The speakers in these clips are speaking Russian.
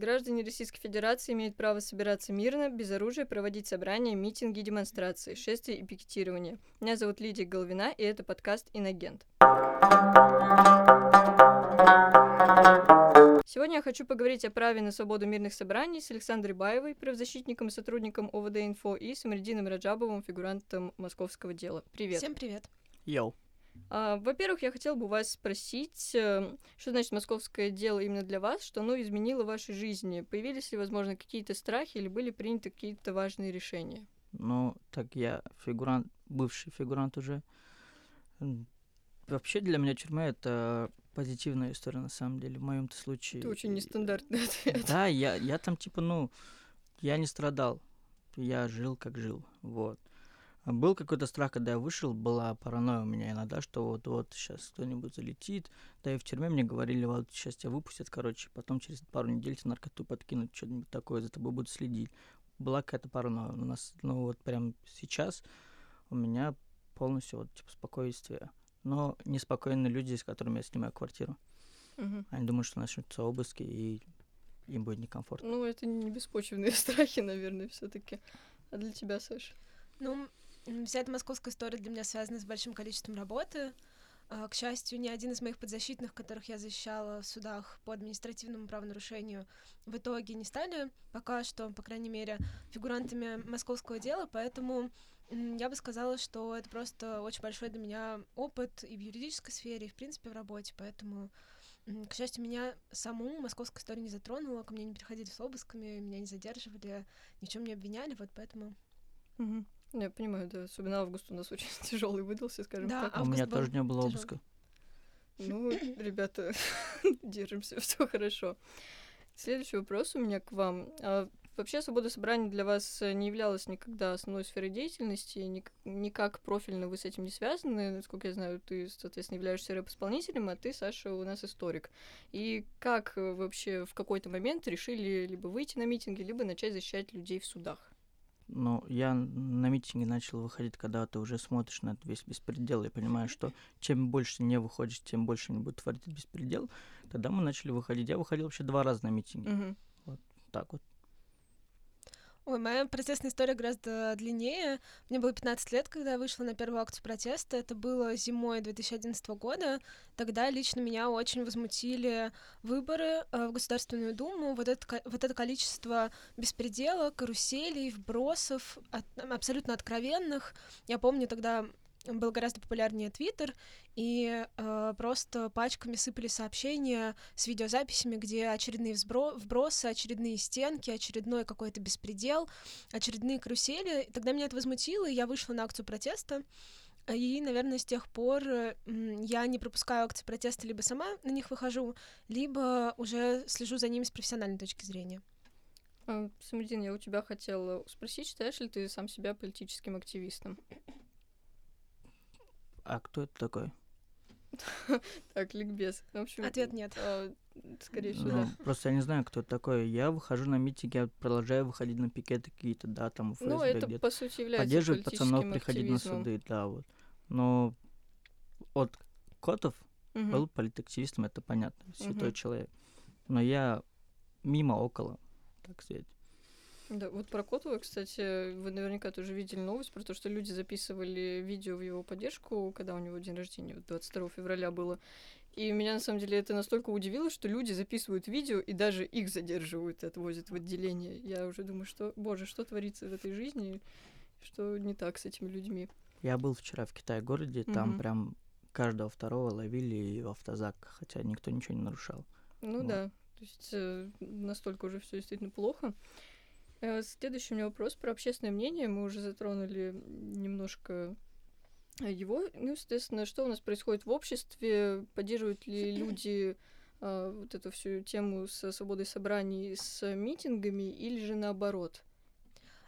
Граждане Российской Федерации имеют право собираться мирно, без оружия, проводить собрания, митинги, демонстрации, шествия и пикетирования. Меня зовут Лидия Головина, и это подкаст «Инагент». Сегодня я хочу поговорить о праве на свободу мирных собраний с Александрой Баевой, правозащитником и сотрудником ОВД-инфо, и с Самредином Раджабовым, фигурантом московского дела. Привет. Всем привет. Йоу. А, во-первых, я хотела бы вас спросить, э, что значит московское дело именно для вас, что оно изменило в вашей жизни? Появились ли, возможно, какие-то страхи или были приняты какие-то важные решения? Ну, так я фигурант, бывший фигурант уже. Вообще для меня тюрьма это позитивная история на самом деле. В моем-то случае. Это очень нестандартный ответ. Да, я, я там типа, ну, я не страдал. Я жил как жил. Вот. Был какой-то страх, когда я вышел, была паранойя у меня иногда, что вот-вот сейчас кто-нибудь залетит. Да и в тюрьме мне говорили, вот сейчас тебя выпустят, короче, потом через пару недель тебе наркоту подкинут, что-нибудь такое, за тобой будут следить. Была какая-то паранойя. У нас, ну вот прям сейчас у меня полностью вот типа спокойствие. Но неспокойные люди, с которыми я снимаю квартиру. Угу. Они думают, что начнутся обыски, и им будет некомфортно. Ну, это не беспочвенные страхи, наверное, все таки А для тебя, Саша? Ну, Вся эта московская история для меня связана с большим количеством работы. А, к счастью, ни один из моих подзащитных, которых я защищала в судах по административному правонарушению, в итоге не стали пока что, по крайней мере, фигурантами московского дела, поэтому я бы сказала, что это просто очень большой для меня опыт и в юридической сфере, и в принципе в работе, поэтому к счастью, меня саму московская история не затронула, ко мне не приходили с обысками, меня не задерживали, ни в чем не обвиняли, вот поэтому... Угу. Я понимаю, да. Особенно август у нас очень тяжелый выдался, скажем да, так. У меня тоже не было обыска. Ну, ребята, держимся, все хорошо. Следующий вопрос у меня к вам. А вообще свобода собрания для вас не являлась никогда основной сферой деятельности, никак профильно вы с этим не связаны. Насколько я знаю, ты, соответственно, являешься рэп-исполнителем, а ты, Саша, у нас историк. И как вообще в какой-то момент решили либо выйти на митинги, либо начать защищать людей в судах? Ну, я на митинге начал выходить, когда ты уже смотришь на этот весь беспредел и понимаешь, что чем больше не выходишь, тем больше они будут творить беспредел. Тогда мы начали выходить. Я выходил вообще два раза на митинги. Угу. Вот так вот. Ой, моя протестная история гораздо длиннее. Мне было 15 лет, когда я вышла на первую акцию протеста. Это было зимой 2011 года. Тогда лично меня очень возмутили выборы э, в Государственную Думу. Вот это, вот это количество беспредела, каруселей, вбросов, от, абсолютно откровенных. Я помню тогда был гораздо популярнее Твиттер, и э, просто пачками сыпали сообщения с видеозаписями, где очередные взбро- вбросы, очередные стенки, очередной какой-то беспредел, очередные карусели. И тогда меня это возмутило, и я вышла на акцию протеста. И, наверное, с тех пор я не пропускаю акции протеста, либо сама на них выхожу, либо уже слежу за ними с профессиональной точки зрения. А, Самудин, я у тебя хотела спросить, считаешь ли ты сам себя политическим активистом? А кто это такой? Так, ликбез. В общем, Ответ нет. А, скорее всего, ну, да. Просто я не знаю, кто это такой. Я выхожу на митинги, я продолжаю выходить на пикеты какие-то, да, там, ФСБ Ну, это, где-то. по сути, является Поддерживать пацанов, приходить на суды, да, вот. Но от Котов был политактивистом, это понятно, святой человек. Но я мимо, около, так сказать. Да, вот про Котова, кстати, вы наверняка тоже видели новость про то, что люди записывали видео в его поддержку, когда у него день рождения, вот 22 февраля было. И меня, на самом деле, это настолько удивило, что люди записывают видео и даже их задерживают и отвозят в отделение. Я уже думаю, что, боже, что творится в этой жизни, что не так с этими людьми. Я был вчера в Китай-городе, там Мгм. прям каждого второго ловили в автозак, хотя никто ничего не нарушал. Ну Вот. да, то есть э, настолько уже все действительно плохо. Э, Следующий у меня вопрос про общественное мнение. Мы уже затронули немножко его. Ну, соответственно, что у нас происходит в обществе? Поддерживают ли люди э, вот эту всю тему со свободой собраний, с митингами, или же наоборот?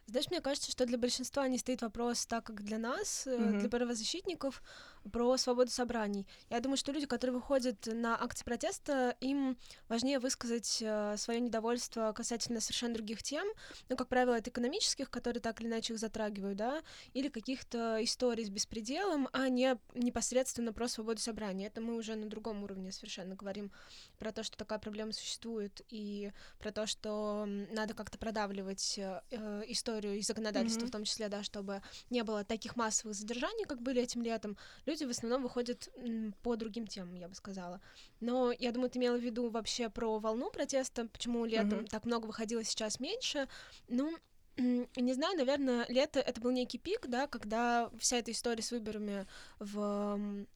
Знаешь, мне кажется, что для большинства не стоит вопрос так, как для нас, Мгм. для правозащитников. Про свободу собраний. Я думаю, что люди, которые выходят на акции протеста, им важнее высказать э, свое недовольство касательно совершенно других тем, ну, как правило, это экономических, которые так или иначе их затрагивают, да, или каких-то историй с беспределом, а не непосредственно про свободу собрания. Это мы уже на другом уровне совершенно говорим про то, что такая проблема существует, и про то, что надо как-то продавливать э, историю и законодательство mm-hmm. в том числе, да, чтобы не было таких массовых задержаний, как были этим летом. Люди в основном выходят по другим темам, я бы сказала. Но я думаю, ты имела в виду вообще про волну протеста, почему летом mm-hmm. так много выходило, сейчас меньше. Ну, не знаю, наверное, лето это был некий пик, да, когда вся эта история с выборами в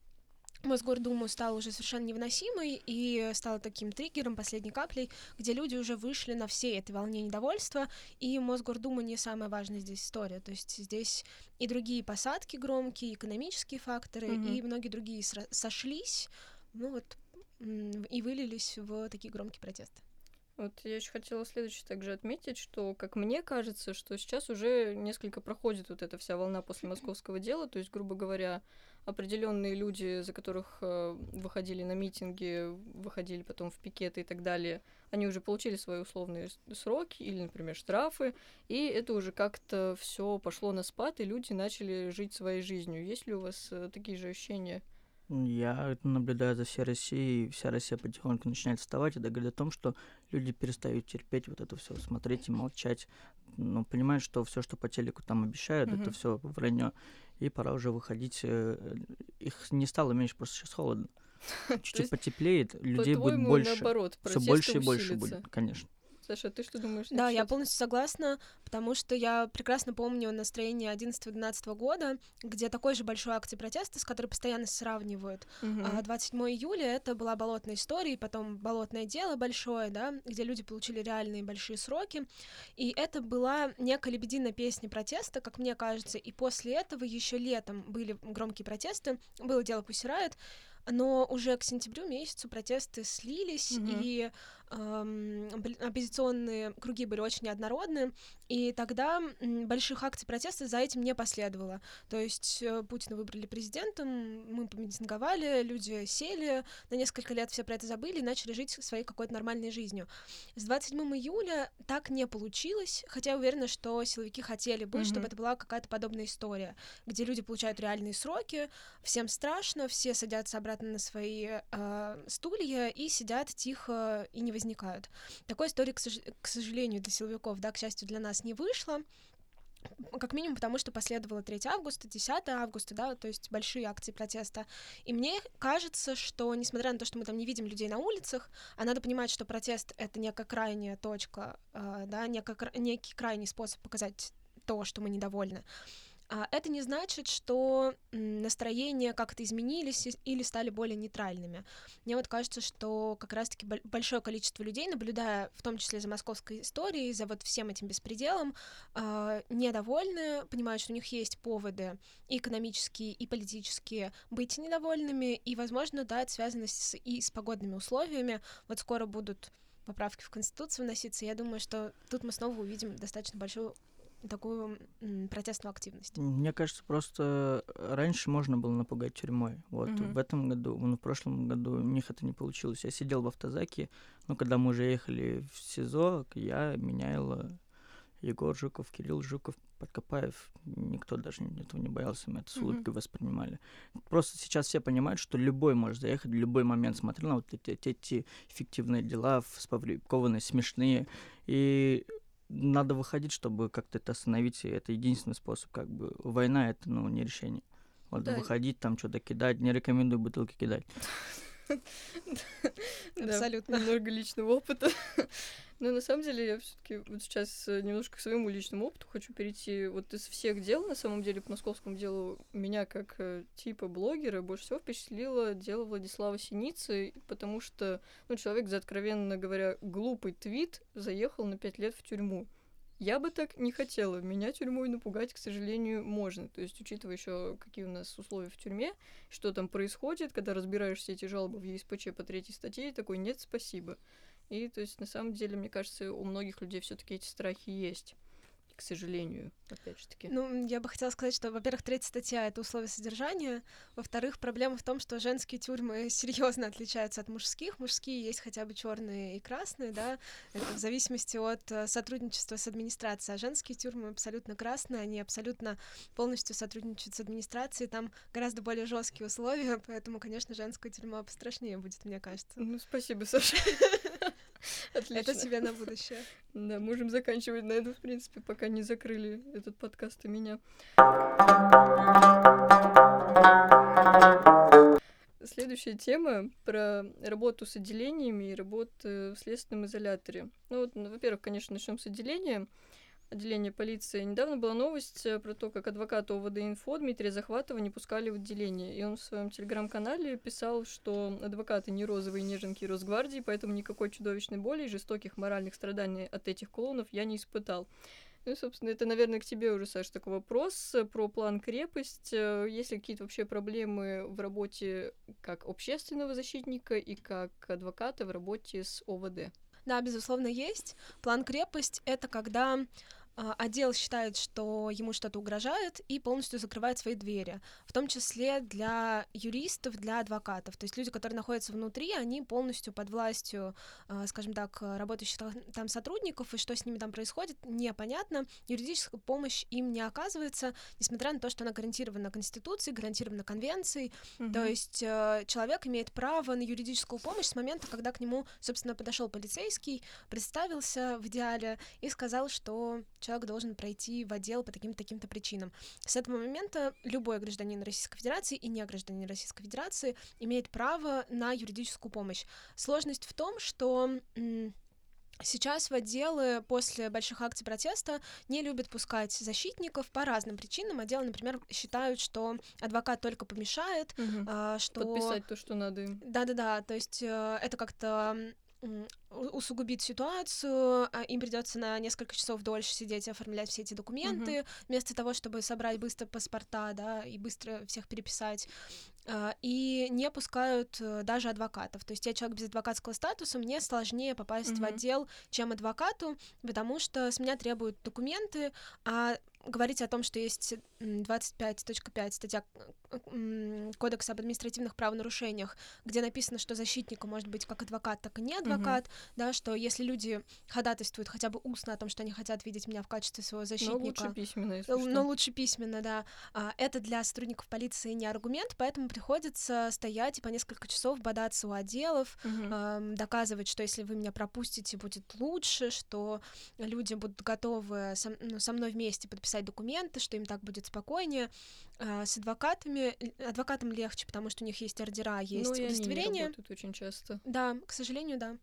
Мосгордуму стала уже совершенно невыносимой и стала таким триггером, последней каплей, где люди уже вышли на всей этой волне недовольства, и Мосгордума не самая важная здесь история. То есть здесь и другие посадки громкие, экономические факторы, mm-hmm. и многие другие сошлись, ну вот, и вылились в такие громкие протесты. Вот я еще хотела следующее также отметить, что, как мне кажется, что сейчас уже несколько проходит вот эта вся волна после московского дела, то есть, грубо говоря, определенные люди, за которых э, выходили на митинги, выходили потом в пикеты и так далее, они уже получили свои условные сроки или, например, штрафы, и это уже как-то все пошло на спад, и люди начали жить своей жизнью. Есть ли у вас э, такие же ощущения? Я наблюдаю за всей Россией, и вся Россия потихоньку начинает вставать. Это говорит о том, что люди перестают терпеть вот это все, смотреть и молчать. Но понимают, что все, что по телеку там обещают, mm-hmm. это все вранье. И пора уже выходить. Э, их не стало меньше, просто сейчас холодно. Чуть-чуть потеплеет, людей будет больше. Все больше и больше будет, конечно. Саша, ты что думаешь? Да, я полностью согласна, потому что я прекрасно помню настроение 11-12 года, где такой же большой акции протеста, с которой постоянно сравнивают. Угу. 27 июля это была болотная история, и потом болотное дело большое, да, где люди получили реальные большие сроки. И это была некая лебединая песня протеста, как мне кажется. И после этого еще летом были громкие протесты. Было дело Пусирает, но уже к сентябрю месяцу протесты слились, mm-hmm. и оппозиционные круги были очень неоднородны, и тогда больших акций протеста за этим не последовало. То есть э, Путина выбрали президентом, мы помитинговали, люди сели, на несколько лет все про это забыли и начали жить своей какой-то нормальной жизнью. С 27 июля так не получилось, хотя я уверена, что силовики хотели бы, mm-hmm. чтобы это была какая-то подобная история, где люди получают реальные сроки, всем страшно, все садятся обратно на свои э, стулья и сидят тихо и не возникают. Такой истории, к, сож- к сожалению, для силовиков, да, к счастью, для нас не вышло. Как минимум потому, что последовало 3 августа, 10 августа, да, то есть большие акции протеста. И мне кажется, что, несмотря на то, что мы там не видим людей на улицах, а надо понимать, что протест — это некая крайняя точка, э, да, некий крайний способ показать то, что мы недовольны. А это не значит, что настроения как-то изменились или стали более нейтральными. Мне вот кажется, что как раз-таки большое количество людей, наблюдая в том числе за московской историей, за вот всем этим беспределом, а, недовольны, понимают, что у них есть поводы и экономические, и политические быть недовольными, и, возможно, да, это связано с, и с погодными условиями. Вот скоро будут поправки в Конституцию вноситься, я думаю, что тут мы снова увидим достаточно большую такую протестную активность? Мне кажется, просто раньше можно было напугать тюрьмой. Вот mm-hmm. в этом году, ну, в прошлом году у них это не получилось. Я сидел в автозаке, ну, когда мы уже ехали в СИЗО, я, меняла Егор Жуков, Кирилл Жуков, Подкопаев, никто даже этого не боялся, мы это с улыбкой mm-hmm. воспринимали. Просто сейчас все понимают, что любой может заехать в любой момент. Смотрел на вот эти, эти, эти фиктивные дела, сфабрикованные, смешные. И надо выходить, чтобы как-то это остановить, и это единственный способ, как бы, война это, ну, не решение. Вот да. выходить, там что-то кидать, не рекомендую бутылки кидать. Абсолютно. Много личного опыта. Но на самом деле я все-таки вот сейчас э, немножко к своему личному опыту хочу перейти. Вот из всех дел, на самом деле, по московскому делу, меня как э, типа блогера больше всего впечатлило дело Владислава Синицы, потому что, ну, человек за, откровенно говоря, глупый твит заехал на пять лет в тюрьму. Я бы так не хотела. Меня тюрьмой напугать, к сожалению, можно. То есть, учитывая еще, какие у нас условия в тюрьме, что там происходит, когда разбираешь все эти жалобы в ЕСПЧ по третьей статье, такой нет, спасибо. И то есть на самом деле, мне кажется, у многих людей все-таки эти страхи есть. К сожалению, опять же таки. Ну, я бы хотела сказать, что, во-первых, третья статья — это условия содержания, во-вторых, проблема в том, что женские тюрьмы серьезно отличаются от мужских. Мужские есть хотя бы черные и красные, да, это в зависимости от э, сотрудничества с администрацией, а женские тюрьмы абсолютно красные, они абсолютно полностью сотрудничают с администрацией, там гораздо более жесткие условия, поэтому, конечно, женская тюрьма пострашнее будет, мне кажется. Ну, спасибо, Саша. Отлично. Это тебе на будущее. Да, можем заканчивать на этом, в принципе, пока не закрыли этот подкаст и меня. Следующая тема про работу с отделениями и работу в следственном изоляторе. Ну вот, ну, во-первых, конечно, начнем с отделения отделения полиции. Недавно была новость э, про то, как адвоката ОВД «Инфо» Дмитрия Захватова не пускали в отделение. И он в своем телеграм-канале писал, что адвокаты не розовые неженки Росгвардии, поэтому никакой чудовищной боли и жестоких моральных страданий от этих клоунов я не испытал. Ну, собственно, это, наверное, к тебе уже, Саш, такой вопрос э, про план крепость. Э, есть ли какие-то вообще проблемы в работе как общественного защитника и как адвоката в работе с ОВД? Да, безусловно, есть. План крепость — это когда отдел считает, что ему что-то угрожает, и полностью закрывает свои двери, в том числе для юристов, для адвокатов. То есть люди, которые находятся внутри, они полностью под властью, а, скажем так, работающих там сотрудников, и что с ними там происходит, непонятно. Юридическая помощь им не оказывается, несмотря на то, что она гарантирована Конституцией, гарантирована Конвенцией. Угу. То есть э, человек имеет право на юридическую помощь с момента, когда к нему, собственно, подошел полицейский, представился в идеале и сказал, что человек должен пройти в отдел по таким-то таким-то причинам. С этого момента любой гражданин Российской Федерации и не гражданин Российской Федерации имеет право на юридическую помощь. Сложность в том, что Сейчас в отделы после больших акций протеста не любят пускать защитников по разным причинам. Отделы, например, считают, что адвокат только помешает, угу. что... Подписать то, что надо им. Да-да-да, то есть э, это как-то усугубит ситуацию, а им придется на несколько часов дольше сидеть и оформлять все эти документы, uh-huh. вместо того, чтобы собрать быстро паспорта, да, и быстро всех переписать. А, и не пускают э, даже адвокатов. То есть я человек без адвокатского статуса, мне сложнее попасть uh-huh. в отдел, чем адвокату, потому что с меня требуют документы, а говорить о том, что есть 25.5 статья Кодекса об административных правонарушениях, где написано, что защитника может быть как адвокат, так и не адвокат, угу. да, что если люди ходатайствуют хотя бы устно о том, что они хотят видеть меня в качестве своего защитника, но лучше письменно, если но, но лучше письменно, да, а, это для сотрудников полиции не аргумент, поэтому приходится стоять и по несколько часов бодаться у отделов, угу. э, доказывать, что если вы меня пропустите, будет лучше, что люди будут готовы со, ну, со мной вместе подписать документы, что им так будет спокойнее. А, с адвокатами, адвокатам легче, потому что у них есть ордера, есть ну, удостоверение. Они не очень часто. Да, к сожалению, да.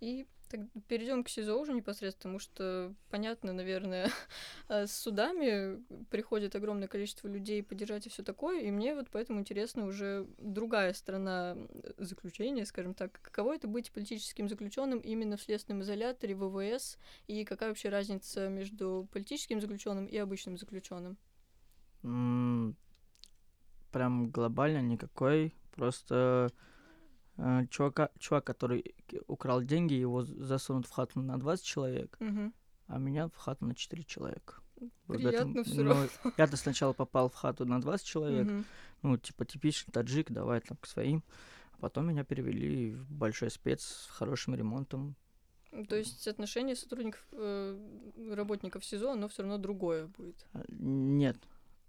И так, перейдем к СИЗО уже непосредственно, потому что, понятно, наверное, с судами приходит огромное количество людей поддержать и все такое, и мне вот поэтому интересна уже другая сторона заключения, скажем так, каково это быть политическим заключенным именно в следственном изоляторе ВВС, и какая вообще разница между политическим заключенным и обычным заключенным? прям глобально никакой, просто э, чувака, чувак, который украл деньги, его засунут в хату на 20 человек, угу. а меня в хату на 4 человека. Приятно все ну, равно. Я-то сначала попал в хату на 20 человек, угу. ну, типа типичный таджик, давай там к своим. А потом меня перевели в большой спец с хорошим ремонтом. То есть отношение сотрудников, э, работников СИЗО, оно все равно другое будет? А, нет,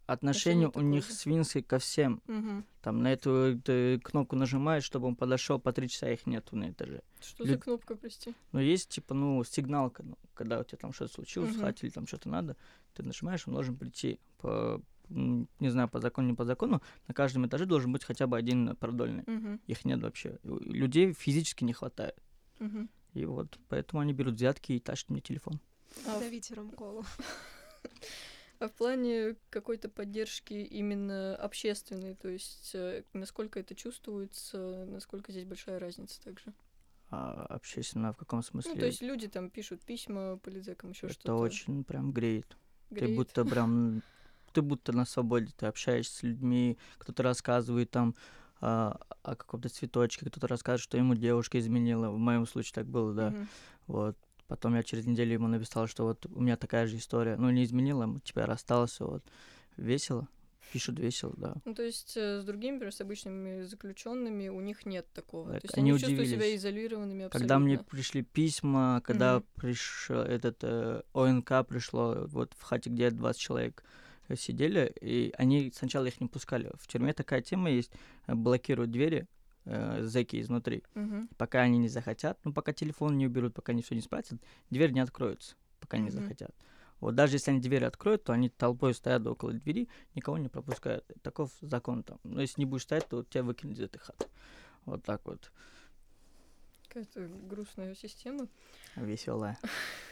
отношение у них свинское ко всем. Угу. Там на эту ты кнопку нажимаешь, чтобы он подошел, по три часа их нету на этаже. Что Лю... за кнопка, прости? Ну, есть, типа, ну, сигналка, ну, когда у тебя там что-то случилось, угу. хате или там что-то надо, ты нажимаешь, он должен прийти по не знаю, по закону, не по закону, на каждом этаже должен быть хотя бы один продольный. Угу. Их нет вообще. Людей физически не хватает. Угу. И вот поэтому они берут взятки и тащат мне телефон. А... Давите колу. А в плане какой-то поддержки именно общественной, то есть э, насколько это чувствуется, насколько здесь большая разница также? А общественно в каком смысле? Ну, то есть люди там пишут письма полицейкам, еще что-то. Это очень прям греет. греет. Ты будто прям ты будто на свободе, ты общаешься с людьми, кто-то рассказывает там а, о каком-то цветочке, кто-то рассказывает, что ему девушка изменила. В моем случае так было, да. Mm-hmm. Вот Потом я через неделю ему написал, что вот у меня такая же история. Ну, не изменила, мы теперь расстался, вот. Весело. Пишут весело, да. Ну, то есть э, с другими, например, с обычными заключенными у них нет такого. Так, то есть они они, чувствуют себя изолированными абсолютно. Когда мне пришли письма, когда Мгм. пришел этот э, ОНК пришло, вот в хате, где 20 человек сидели, и они сначала их не пускали. В тюрьме такая тема есть, блокируют двери, э, зэки изнутри. Мгм. Пока они не захотят, ну, пока телефон не уберут, пока они все не спросят, дверь не откроется, пока не Мгм. захотят. Вот даже если они дверь откроют, то они толпой стоят около двери, никого не пропускают. Таков закон там. Но если не будешь стоять, то тебя выкинут из этой хаты. Вот так вот. Какая-то грустная система. Веселая.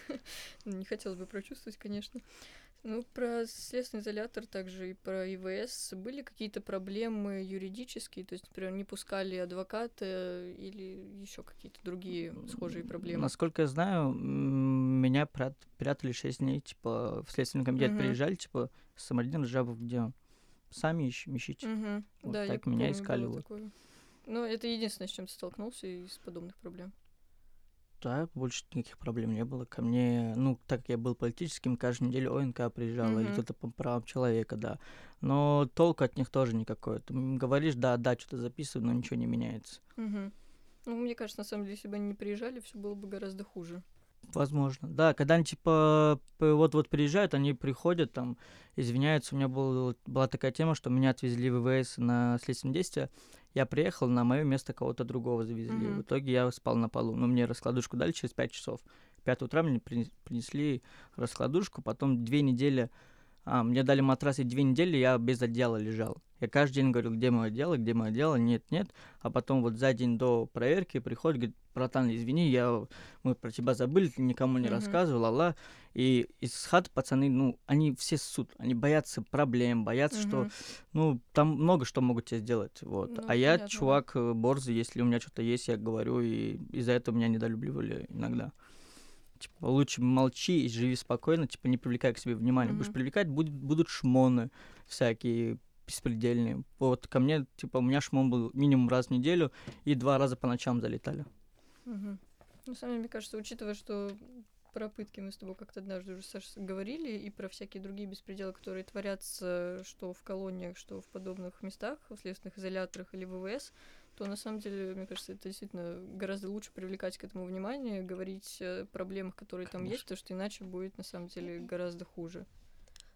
Не хотелось бы прочувствовать, конечно. Ну, про следственный изолятор также и про ИВС были какие-то проблемы юридические, то есть, например, не пускали адвоката или еще какие-то другие схожие проблемы. Насколько я знаю, меня прят- прятали 6 дней, типа, в следственный комитет Мгм. приезжали, типа, Самарин Жабов, где сами ищ- ищите. Мгм. Вот да, так меня помню, искали вот. такое. Но это единственное, с чем ты столкнулся из подобных проблем. Да, больше никаких проблем не было. Ко мне, ну, так как я был политическим, каждую неделю ОНК приезжала, или Мгм. кто-то по правам человека, да. Но толку от них тоже никакой. Ты говоришь, да, да, что-то записываю, но ничего не меняется. Мгм. Ну, мне кажется, на самом деле, если бы они не приезжали, все было бы гораздо хуже. Возможно. Да, когда они, типа, вот-вот приезжают, они приходят, там, извиняются. У меня был, была такая тема, что меня отвезли в ВВС на следственное действие. Я приехал, на мое место кого-то другого завезли. Мгм. В итоге я спал на полу. Но мне раскладушку дали через 5 часов. В 5 утра мне принес- принесли раскладушку, потом две недели... А, мне дали матрас, и две недели я без одеяла лежал. Я каждый день говорил, где мое одеяло, где мое одеяло, нет, нет. А потом вот за день до проверки приходит, говорит, братан, извини, я, мы про тебя забыли, ты никому не Мгм. рассказывал, алла. И из хат пацаны, ну, они все ссут, они боятся проблем, боятся, что, Мгм. ну, там много что могут тебе сделать, вот. Ну, а я понятно, да. чувак э, борзый, если у меня что-то есть, я говорю, и из-за этого меня недолюбливали иногда. Типа, лучше молчи и живи спокойно, типа, не привлекай к себе внимания. Будешь Мгм. привлекать, будет, будут шмоны всякие беспредельные. Вот ко мне, типа, у меня шмон был минимум раз в неделю, и два раза по ночам залетали. На самом деле, мне кажется, учитывая, что про пытки мы с тобой как-то однажды уже, Саша, говорили, и про всякие другие беспределы, которые творятся что в колониях, что в подобных местах, в следственных изоляторах или ВВС, то на самом деле, мне кажется, это действительно гораздо лучше привлекать к этому внимание, говорить о проблемах, которые там есть, потому что иначе будет на самом деле гораздо хуже.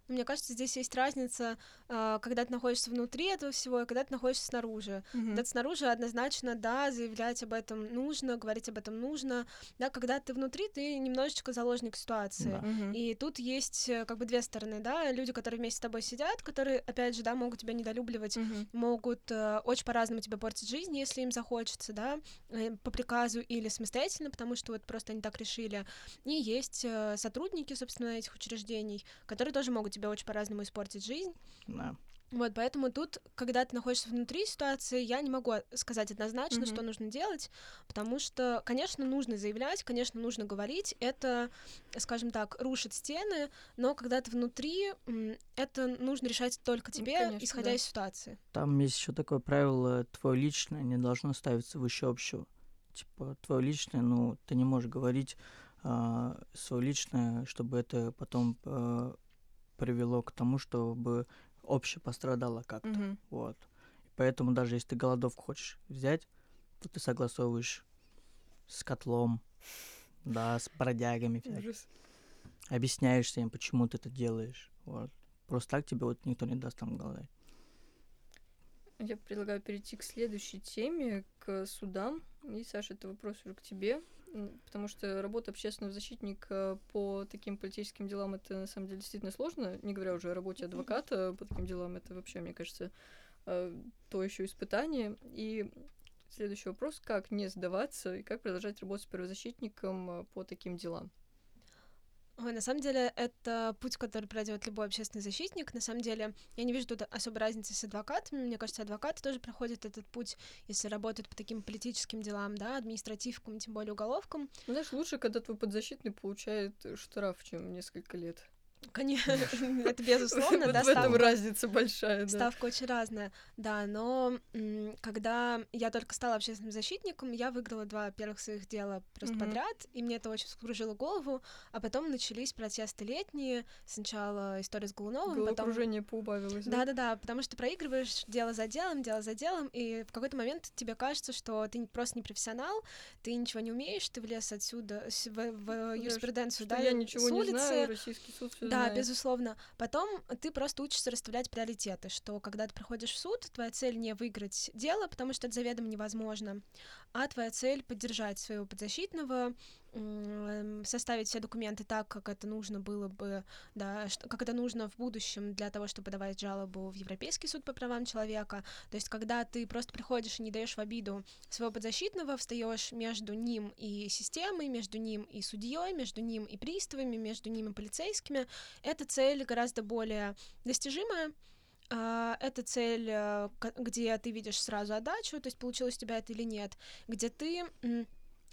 Мне кажется, здесь есть разница, а, когда ты находишься внутри этого всего и когда ты находишься снаружи. Когда ты снаружи однозначно, да, заявлять об этом нужно, говорить об этом нужно. Да, когда ты внутри, ты немножечко заложник ситуации. Мгм. И тут есть э, как бы две стороны, да, люди, которые вместе с тобой сидят, которые, опять же, да, могут тебя недолюбливать, Мгм. могут э, очень по-разному тебе портить жизнь, если им захочется, да, э, по приказу или самостоятельно, потому что вот просто они так решили. И есть э, сотрудники, собственно, этих учреждений, которые тоже могут тебе очень по-разному испортить жизнь. Да. Вот, поэтому тут, когда ты находишься внутри ситуации, я не могу сказать однозначно, Мгм. что нужно делать, потому что, конечно, нужно заявлять, конечно, нужно говорить, это, скажем так, рушит стены, но когда ты внутри, это нужно решать только тебе, конечно, исходя да. из ситуации. Там есть еще такое правило, твое личное не должно ставиться выше общего. Типа, твое личное, ну, ты не можешь говорить свое личное, чтобы это потом а, привело к тому, чтобы общее пострадало как-то. Мгм. Вот. Поэтому даже если ты голодовку хочешь взять, то ты согласовываешь с котлом, да, с бродягами. Ужас. объясняешься им, почему ты это делаешь. Вот. Просто так тебе вот никто не даст там голодать. Я предлагаю перейти к следующей теме, к судам. И, Саша, это вопрос уже к тебе, потому что работа общественного защитника по таким политическим делам это на самом деле действительно сложно, не говоря уже о работе адвоката по таким делам, это вообще, мне кажется, э, то еще испытание. И следующий вопрос, как не сдаваться и как продолжать работать с правозащитником э, по таким делам? Ой, на самом деле, это путь, который пройдет любой общественный защитник. На самом деле, я не вижу тут особой разницы с адвокатами. Мне кажется, адвокаты тоже проходят этот путь, если работают по таким политическим делам, да, административкам, тем более уголовкам. Ну, знаешь, лучше, когда твой подзащитный получает штраф, чем несколько лет. Конечно, это безусловно, Вот да, в этом ставка. разница большая, да. Ставка очень разная, да, но м, когда я только стала общественным защитником, я выиграла два первых своих дела просто подряд, и мне это очень вскружило голову, а потом начались протесты летние, сначала история с Голуновым, потом... Головокружение поубавилось, да? Да-да-да, потому что проигрываешь дело за делом, дело за делом, и в какой-то момент тебе кажется, что ты просто не профессионал, ты ничего не умеешь, ты влез отсюда в, в юриспруденцию, да, я ничего с не знаю, российский суд все да, безусловно. Потом ты просто учишься расставлять приоритеты, что когда ты приходишь в суд, твоя цель не выиграть дело, потому что это заведомо невозможно, а твоя цель поддержать своего подзащитного, составить все документы так, как это нужно было бы, да, как это нужно в будущем для того, чтобы подавать жалобу в Европейский суд по правам человека. То есть, когда ты просто приходишь и не даешь в обиду своего подзащитного, встаешь между ним и системой, между ним и судьей, между ним и приставами, между ним и полицейскими, эта цель гораздо более достижимая. А, Это цель, э, где ты видишь сразу отдачу, то есть получилось у тебя это или нет, где ты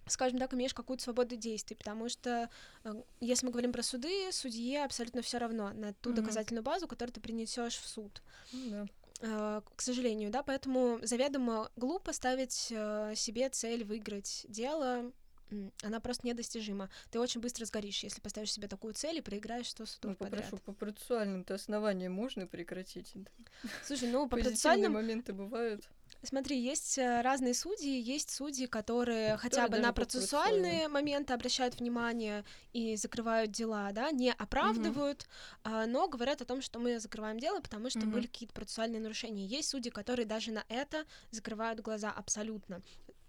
скажем так, имеешь какую-то свободу действий, потому что э, если мы говорим про суды, судье абсолютно все равно на ту Мгм. доказательную базу, которую ты принесешь в суд. Э, К сожалению, да, поэтому заведомо глупо ставить э, себе цель выиграть дело. Она просто недостижима. Ты очень быстро сгоришь, если поставишь себе такую цель и проиграешь 100 судов Ну, подряд. попрошу, по процессуальным-то основаниям можно прекратить? Слушай, ну по процессуальным моменты бывают. Смотри, есть э, разные судьи, есть судьи, которые хотя бы на процессуальные моменты обращают внимание и закрывают дела, да, не оправдывают, а, но говорят о том, что мы закрываем дело, потому что Мгм. были какие-то процессуальные нарушения. Есть судьи, которые даже на это закрывают глаза абсолютно.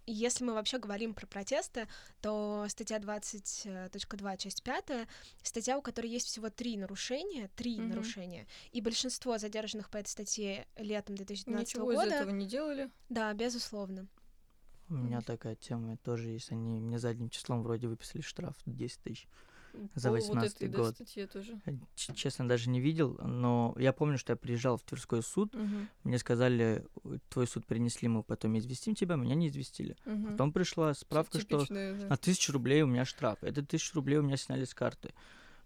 Если мы вообще говорим про протесты, то статья 20.2, часть 5, статья, у которой есть всего три нарушения, три Мгм. нарушения, и большинство задержанных по этой статье летом 2012 Ничего из года этого не делали. да, безусловно. У меня такая тема тоже есть. Они мне задним числом вроде выписали штраф 10 тысяч. За По вот 18-й этой, да, год. статье тоже. Честно, даже не видел, но я помню, что я приезжал в Тверской суд, Мгм, мне сказали, «Ой, твой суд принесли, мы потом известим тебя, меня не известили. мгм. Потом пришла справка, что да. на тысячу рублей у меня штраф. Это тысячу рублей у меня сняли с карты.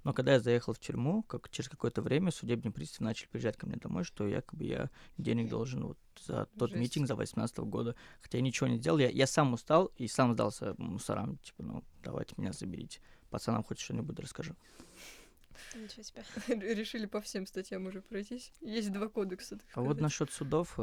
Но когда я заехал в тюрьму, как через какое-то время судебные приставы начали приезжать ко мне домой, что якобы я денег должен вот за тот Жесть. митинг за 18 года. Хотя я ничего не сделал. Я, я сам устал и сам сдался мусорам. Типа, ну, давайте меня заберите. Пацанам хоть что-нибудь расскажу. Ничего себе. Решили по всем статьям уже пройтись. Есть два кодекса. А вот сказать. насчет судов,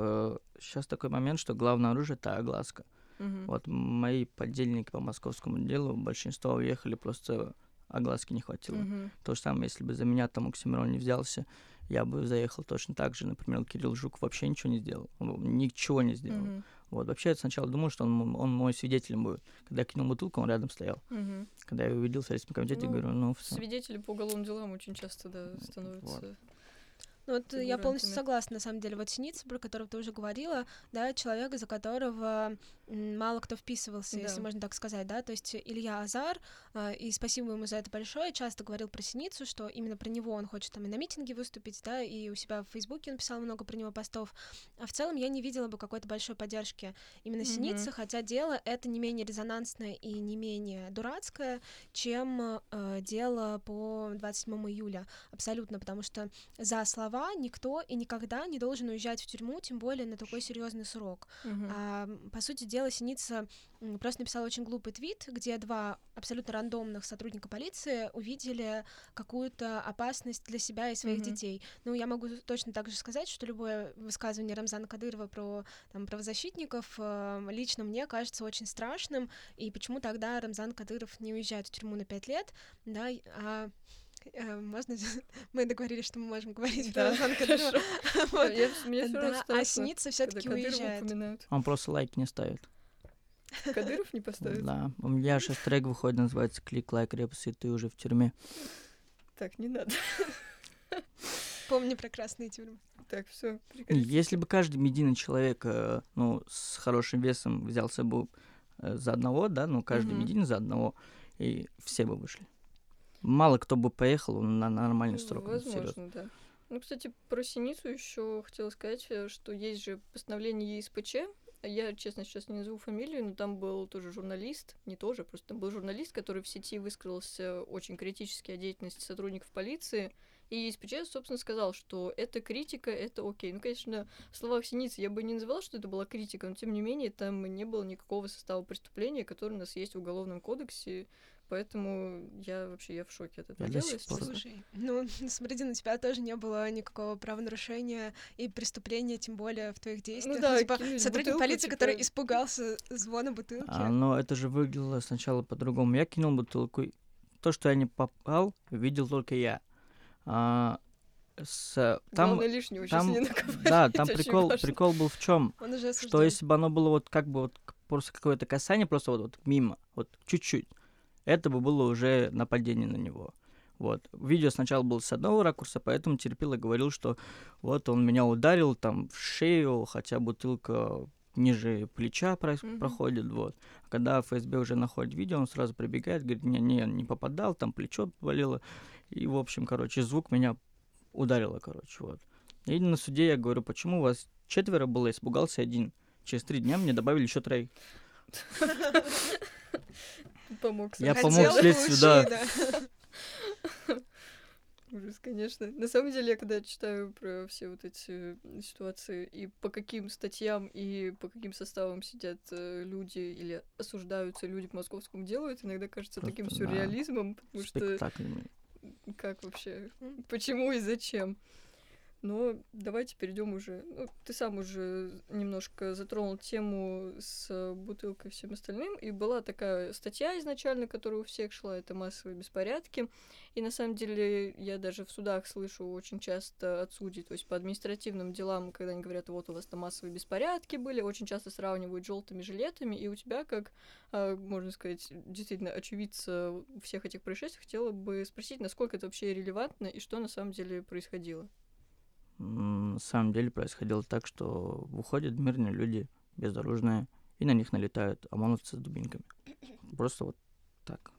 сейчас такой момент, что главное оружие это огласка. Мгм. Вот мои подельники по московскому делу, большинство уехали, просто огласки не хватило. Мгм. То же самое, если бы за меня там Оксимирон не взялся, я бы заехал точно так же. Например, Кирилл Жук вообще ничего не сделал. Он ничего не сделал. Мгм. Вот. Вообще, я сначала думал, что он, он мой свидетелем будет. Когда я кинул бутылку, он рядом стоял. Мгм. Когда я его увидел в Следственном комитете, Ну, говорю, ну, всё. Свидетели по уголовным делам очень часто, да, становятся. Ну вот я полностью согласна, на самом деле. Вот Синица, про которого ты уже говорила, да, человек, за которого мало кто вписывался, если Да. можно так сказать, да, то есть Илья Азар, а, и спасибо ему за это большое, часто говорил про Синицу, что именно про него он хочет там и на митинге выступить, да, и у себя в Фейсбуке он писал много про него постов, а в целом я не видела бы какой-то большой поддержки именно Мгм. Синицы, хотя дело это не менее резонансное и не менее дурацкое, чем э, дело по 27 июля, абсолютно, потому что за слова никто и никогда не должен уезжать в тюрьму, тем более на такой серьезный срок. Мгм. А, по сути дела, Синица м, просто написала очень глупый твит, где два абсолютно рандомных сотрудника полиции увидели какую-то опасность для себя и своих Мгм. детей. Ну, я могу точно так же сказать, что любое высказывание Рамзана Кадырова про там, правозащитников э, лично мне кажется очень страшным, и почему тогда Рамзан Кадыров не уезжает в тюрьму на пять лет, да, а можно мы договорились, что мы можем говорить про Да, Рамзана Кадырова. Вот. Я- Мне всё равно Да, а когда все-таки Кадырова уезжает. упоминают. Он просто лайк не ставит. Кадыров не поставит? Да. У меня сейчас трек выходит, называется «Клик, лайк, репс, и ты уже в тюрьме». Так, не надо. Помни про красные тюрьмы. Так, все. Если бы каждый медийный человек, э, ну, с хорошим весом взялся бы э, за одного, да, ну, каждый медийный за одного, и все бы вышли. Мало кто бы поехал на срок. ну, серьёзно. Возможно, да. Ну, кстати, про Синицу еще хотела сказать, э, что есть же постановление ЕСПЧ. Я, честно, сейчас не назову фамилию, но там был тоже журналист, не тоже, просто там был журналист, который в сети высказался очень критически о деятельности сотрудников полиции, И СПЧ, собственно, сказал, что это критика, это окей. Ну, конечно, в словах Синицы я бы не называла, что это была критика, но тем не менее там не было никакого состава преступления, который у нас есть в Уголовном кодексе. Поэтому я вообще я в шоке от этого Я до дела, сих если пор- честно. Слушай, ну, смотри, на тебя тоже не было никакого правонарушения и преступления, тем более в твоих действиях. да, типа, кинуть сотрудник бутылку, полиции, который типа- испугался звона бутылки. А, но это же выглядело сначала по-другому. Я кинул бутылку. То, что я не попал, видел только я. А, с, там, Главное лишнего там, не да, там прикол, важно. прикол был в чем, что если бы оно было вот как бы вот просто какое-то касание, просто вот, вот мимо, вот чуть-чуть, это бы было уже нападение на него. Вот. Видео сначала было с одного ракурса, поэтому терпил и говорил, что вот он меня ударил там в шею, хотя бутылка ниже плеча прос- Мгм. проходит, вот. А когда ФСБ уже находит видео, он сразу прибегает, говорит, не, не, не попадал, там плечо болело. И, в общем, короче, звук меня ударило, короче, вот. И на суде я говорю, почему у вас четверо было, испугался один. Через три дня мне добавили еще троих. Помог Я помог следствию, да. Ужас, конечно. На самом деле, я когда читаю про все вот эти ситуации и по каким статьям и по каким составам сидят э, люди или осуждаются люди по московскому делу, это иногда кажется таким Просто, да. сюрреализмом, потому что как вообще, почему и зачем. Но давайте перейдем уже. Ну, ты сам уже немножко затронул тему с бутылкой и всем остальным. И была такая статья изначально, которая у всех шла, это массовые беспорядки. И на самом деле я даже в судах слышу очень часто от судей, то есть по административным делам, когда они говорят, вот у вас там массовые беспорядки были, очень часто сравнивают желтыми жилетами, и у тебя, как, а, можно сказать, действительно очевидца всех этих происшествий, хотела бы спросить, насколько это вообще релевантно и что на самом деле происходило. На самом деле происходило так, что выходят мирные люди, безоружные, и на них налетают ОМОНовцы с дубинками. Просто вот так.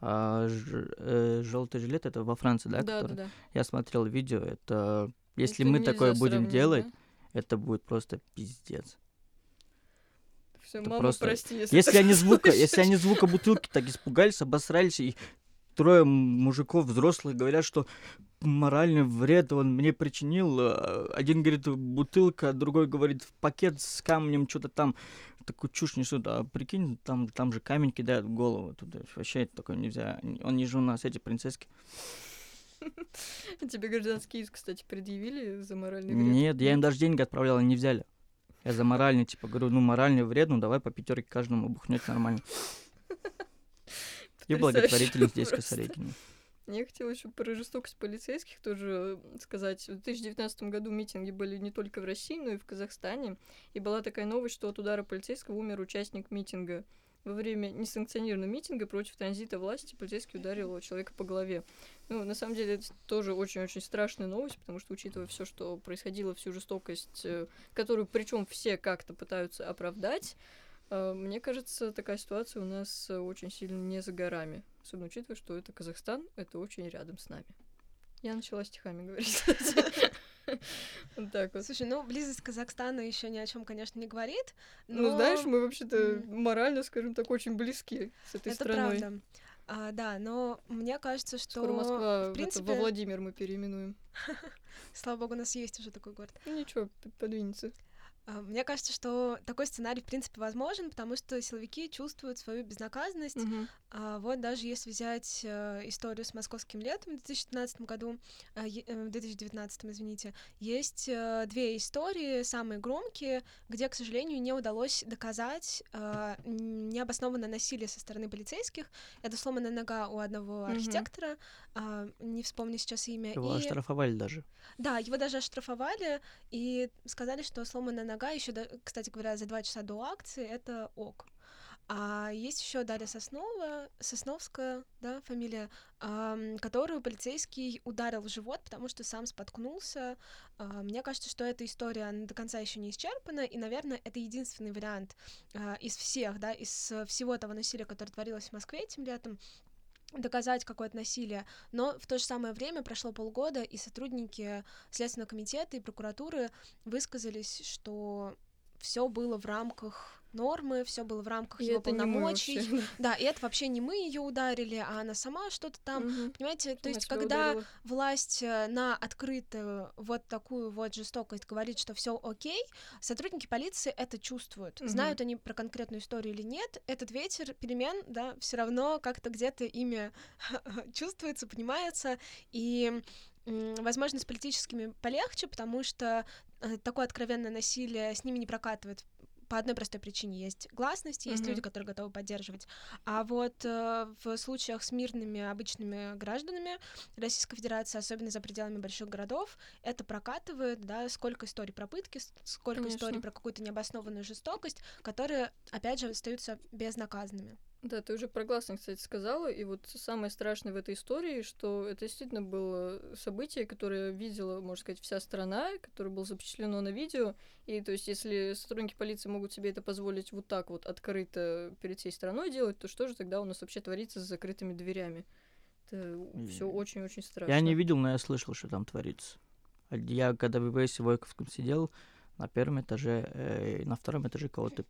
А желтый жилет это во Франции, да? да, да, который? да. Я смотрел видео, это если Это мы такое будем делать, да? это будет просто пиздец. Это мама, просто- прости, если, Если они звука, если они звука бутылки так испугались, обосрались, и трое мужиков взрослых говорят, что моральный вред он мне причинил. а Один говорит бутылка, другой говорит пакет с камнем, что-то там. Такую чушь несут, а прикинь, там, там же камень кидают в голову. Тут вообще это такое нельзя. Он не же у нас эти принцесски. Тебе гражданский иск, кстати, предъявили за моральный вред? Нет, я им даже деньги отправлял, не взяли. Я за моральный, типа, говорю, ну моральный вред, ну давай по пятерке каждому бухнет нормально. И благотворительность здесь просто. Косарекина. Я хотела еще про жестокость полицейских тоже сказать. В 2019 году митинги были не только в России, но и в Казахстане. И была такая новость, что от удара полицейского умер участник митинга. Во время несанкционированного митинга против транзита власти полицейский ударил человека по голове. Ну, на самом деле, это тоже очень-очень страшная новость, потому что, учитывая все, что происходило, всю жестокость, э, которую причем все как-то пытаются оправдать, э, мне кажется, такая ситуация у нас э, очень сильно не за горами. Особенно учитывая, что это Казахстан, это очень рядом с нами. Я начала стихами говорить, кстати. Вот так вот. Слушай, ну близость Казахстана еще ни о чем, конечно, не говорит. Ну, но знаешь, мы вообще-то морально, скажем так, очень близки с этой это страной. правда. А, да, но мне кажется, что Скоро Москва в это, принципе- во Владимир мы переименуем. слава богу, у нас есть уже такой город. Ну ничего, подвинется. А, Мне кажется, что такой сценарий, в принципе, возможен, потому что силовики чувствуют свою безнаказанность. Мгм. А вот даже если взять э, историю с московским летом в 2015 году, э, э, в 2019, извините, есть э, две истории, самые громкие, где, к сожалению, не удалось доказать э, необоснованное насилие со стороны полицейских. Это сломанная нога у одного архитектора, а, не вспомню сейчас имя. Его и- оштрафовали даже. да, его даже оштрафовали и сказали, что сломанная нога еще, кстати говоря, за два часа до акции это ок. А есть еще Дарья Соснова, Сосновская, да, фамилия, ам, которую полицейский ударил в живот, потому что сам споткнулся. А, Мне кажется, что эта история она до конца еще не исчерпана, и, наверное, это единственный вариант а, из всех, да, из э, всего того насилия, которое творилось в Москве этим летом, доказать какое-то насилие. Но в то же самое время прошло полгода, и сотрудники Следственного комитета и прокуратуры высказались, что все было в рамках нормы, все было в рамках И его полномочий. Да, и это вообще не мы ее ударили, а она сама что-то там. Мгм. Понимаете, то есть, когда ударила. власть э, на открытую вот такую вот жестокость говорит, что все окей, сотрудники полиции это чувствуют. Мгм. Знают они про конкретную историю или нет, этот ветер перемен, да, все равно как-то где-то ими чувствуется, понимается, и возможно, с политическими полегче, потому что э, такое откровенное насилие с ними не прокатывает по одной простой причине. Есть гласность, есть Мгм. люди, которые готовы поддерживать. А вот э, в случаях с мирными обычными гражданами Российской Федерации, особенно за пределами больших городов, это прокатывает, да, сколько историй про пытки, сколько историй Конечно. про какую-то необоснованную жестокость, которые, опять же, остаются безнаказанными. Да, ты уже про гласность, кстати, сказала, и вот самое страшное в этой истории, что это действительно было событие, которое видела, можно сказать, вся страна, которое было запечатлено на видео, и то есть если сотрудники полиции могут себе это позволить вот так вот открыто перед всей страной делать, то что же тогда у нас вообще творится с закрытыми дверями? Это все очень-очень страшно. Я не видел, но я слышал, что там творится. А Я когда в ВВС Войковском сидел, на первом этаже, э, на втором этаже кого-то...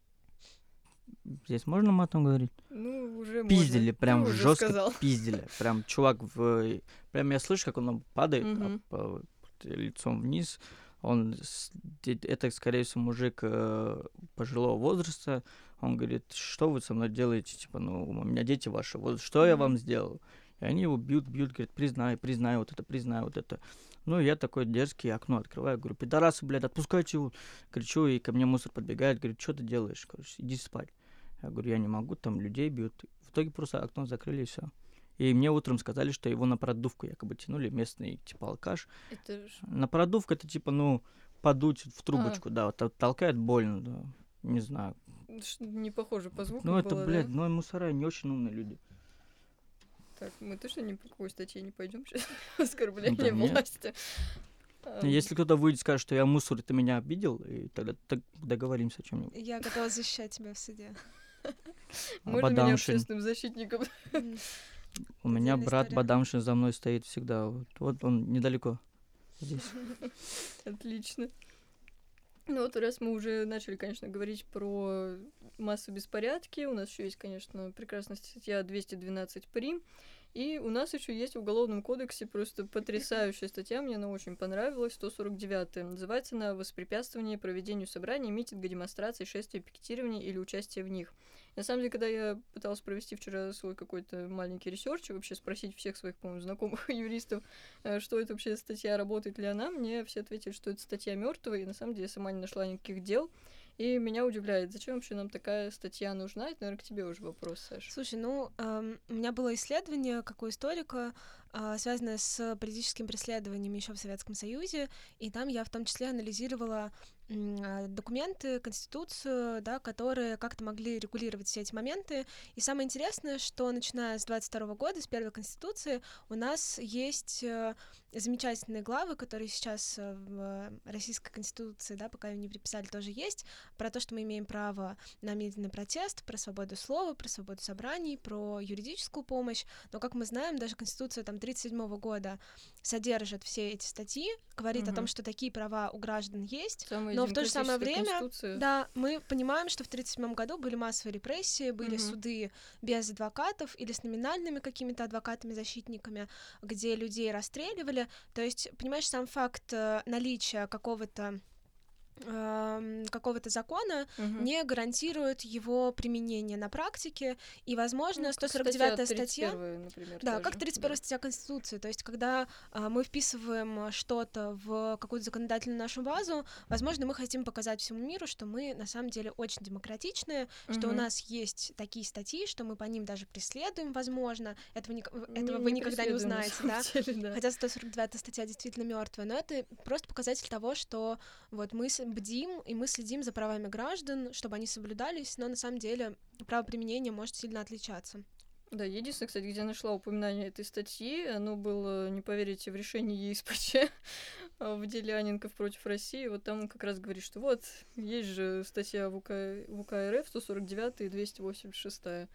Здесь можно матом говорить? Ну, уже можно. Пиздили, Ты прям жестко сказал. пиздили. Прям чувак в... Прям я слышу, как он падает а, Мгм. по- лицом вниз. Он... Это, скорее всего, мужик э, пожилого возраста. Он говорит, что вы со мной делаете? Типа, ну, у меня дети ваши. Вот что я вам сделал? И они его бьют, бьют, говорят, признай, признай вот это, признай вот это. Ну, я такой дерзкий, окно открываю, говорю, пидорасы, блядь, отпускайте его. Кричу, и ко мне мусор подбегает, говорит, что ты делаешь? Короче, иди спать. Я говорю, я не могу, там людей бьют. В итоге просто окно закрыли и все. И мне утром сказали, что его на продувку якобы тянули местный, типа, алкаш. Это На продувку это, типа, ну, подуть в трубочку, да, вот, толкает больно, да. Не знаю. не похоже по звуку Ну, это, было, да? блядь, ну, мусора не очень умные люди. Так, мы точно ни по какой статье не пойдем сейчас? Оскорбление нет. власти. Ам, Если кто-то выйдет и скажет, что я мусор, ты меня обидел, и тогда так договоримся о чем-нибудь. Я готова защищать тебя в суде. Можно меня общественным защитником? У меня брат. Бадамшин за мной стоит всегда. Вот, он недалеко. Здесь. Отлично. Ну вот раз мы уже начали, конечно, говорить про массу беспорядки, у нас еще есть, конечно, прекрасная статья 212 прим, и у нас еще есть в Уголовном кодексе просто потрясающая статья, мне она очень понравилась, 149 Называется она «Воспрепятствование проведению собраний, митинга, демонстраций, шествий, пикетирования или участия в них». На самом деле, когда я пыталась провести вчера свой какой-то маленький research и вообще спросить всех своих, по-моему, знакомых юристов, э, что это вообще статья, работает ли она, мне все ответили, что это статья мертвая, и на самом деле я сама не нашла никаких дел. И меня удивляет, зачем вообще нам такая статья нужна? Это, наверное, к тебе уже вопрос, Саша. Слушай, ну, эм, у меня было исследование, как у историка, а, связанное с политическим преследованием еще в Советском Союзе, и там я в том числе анализировала а, документы, конституцию, да, которые как-то могли регулировать все эти моменты. И самое интересное, что начиная с 22 года, с первой конституции, у нас есть э, замечательные главы, которые сейчас э, в Российской конституции, да, пока ее не приписали, тоже есть, про то, что мы имеем право на мирный протест, про свободу слова, про свободу собраний, про юридическую помощь. Но, как мы знаем, даже Конституция там 1937 года содержит все эти статьи, говорит о том, что такие права у граждан есть. Самая Но в то же самое время. Да, мы понимаем, что в 1937 году были массовые репрессии, были Мгм. суды без адвокатов или с номинальными какими-то адвокатами-защитниками, где людей расстреливали. То есть, понимаешь, сам факт э, наличия какого-то какого-то закона Мгм. не гарантирует его применение на практике, и, возможно, Ну, как 149 статья... 31, например, Да, даже. как 31 статья Конституции. То есть, когда а, мы вписываем что-то в какую-то законодательную нашу базу, возможно, мы хотим показать всему миру, что мы на самом деле очень демократичные, что у нас есть такие статьи, что мы по ним даже преследуем, возможно. Этого, Не- этого вы не никогда не узнаете, да? деле, да. Хотя 149 статья действительно мертвая, но это просто показатель того, что вот мы бдим и мы следим за правами граждан, чтобы они соблюдались, но на самом деле правоприменение может сильно отличаться. Да, единственное, кстати, где нашла упоминание этой статьи, оно было, не поверите, в решении ЕСПЧ в деле Анинков против России. Вот там как раз говорит, что вот, есть же статья в УК, УК РФ 149 и 286.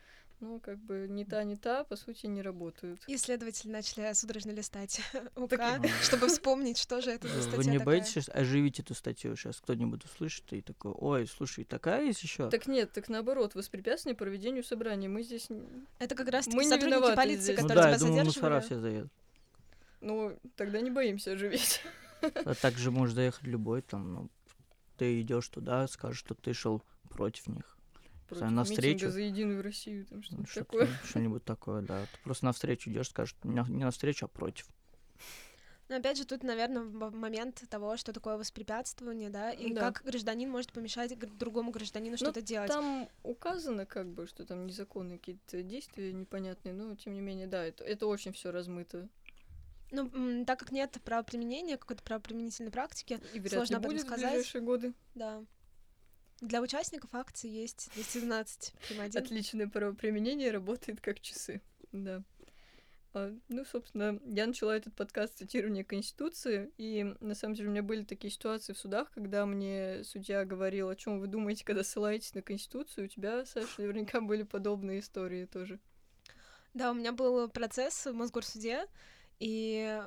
Но как бы ни та, ни та, по сути, не работают. Исследователи начали судорожно листать УК, чтобы вспомнить, что же это за статья Вы не такая. боитесь сейчас оживить эту статью? Сейчас кто-нибудь услышит и такой, ой, слушай, такая есть еще? Так нет, так наоборот, воспрепятствие проведению собраний. Мы здесь, Это как раз Мы таки не сотрудники полиции, здесь. Ну которые да, я тебя думаю, задерживали. все заедут. ну, тогда не боимся оживить. А также может заехать любой там, ну, ты идешь туда, скажешь, что ты шел против них. Против навстречу. митинга за единую Россию, там Ну, что-то что-то- такое. Что-нибудь такое, да. Ты просто навстречу идешь, скажешь, не на- навстречу, а против. Но опять же, тут, наверное, момент того, что такое воспрепятствование, да, и Да. как гражданин может помешать другому гражданину Ну, что-то делать. Там указано, как бы, что там незаконные какие-то действия непонятные, но тем не менее, да, это, это очень все размыто. Ну, так как нет правоприменения, какой-то правоприменительной практики, И вряд Сложно ли об этом будет в сказать. ближайшие годы. да. Для участников акции есть 212 прим. 1. Отличное правоприменение работает как часы. Да. А, ну, собственно, я начала этот подкаст с цитирования Конституции, и на самом деле у меня были такие ситуации в судах, когда мне судья говорил, о чем вы думаете, когда ссылаетесь на Конституцию. У тебя, Саша, наверняка были подобные истории тоже. Да, у меня был процесс в Мосгорсуде, и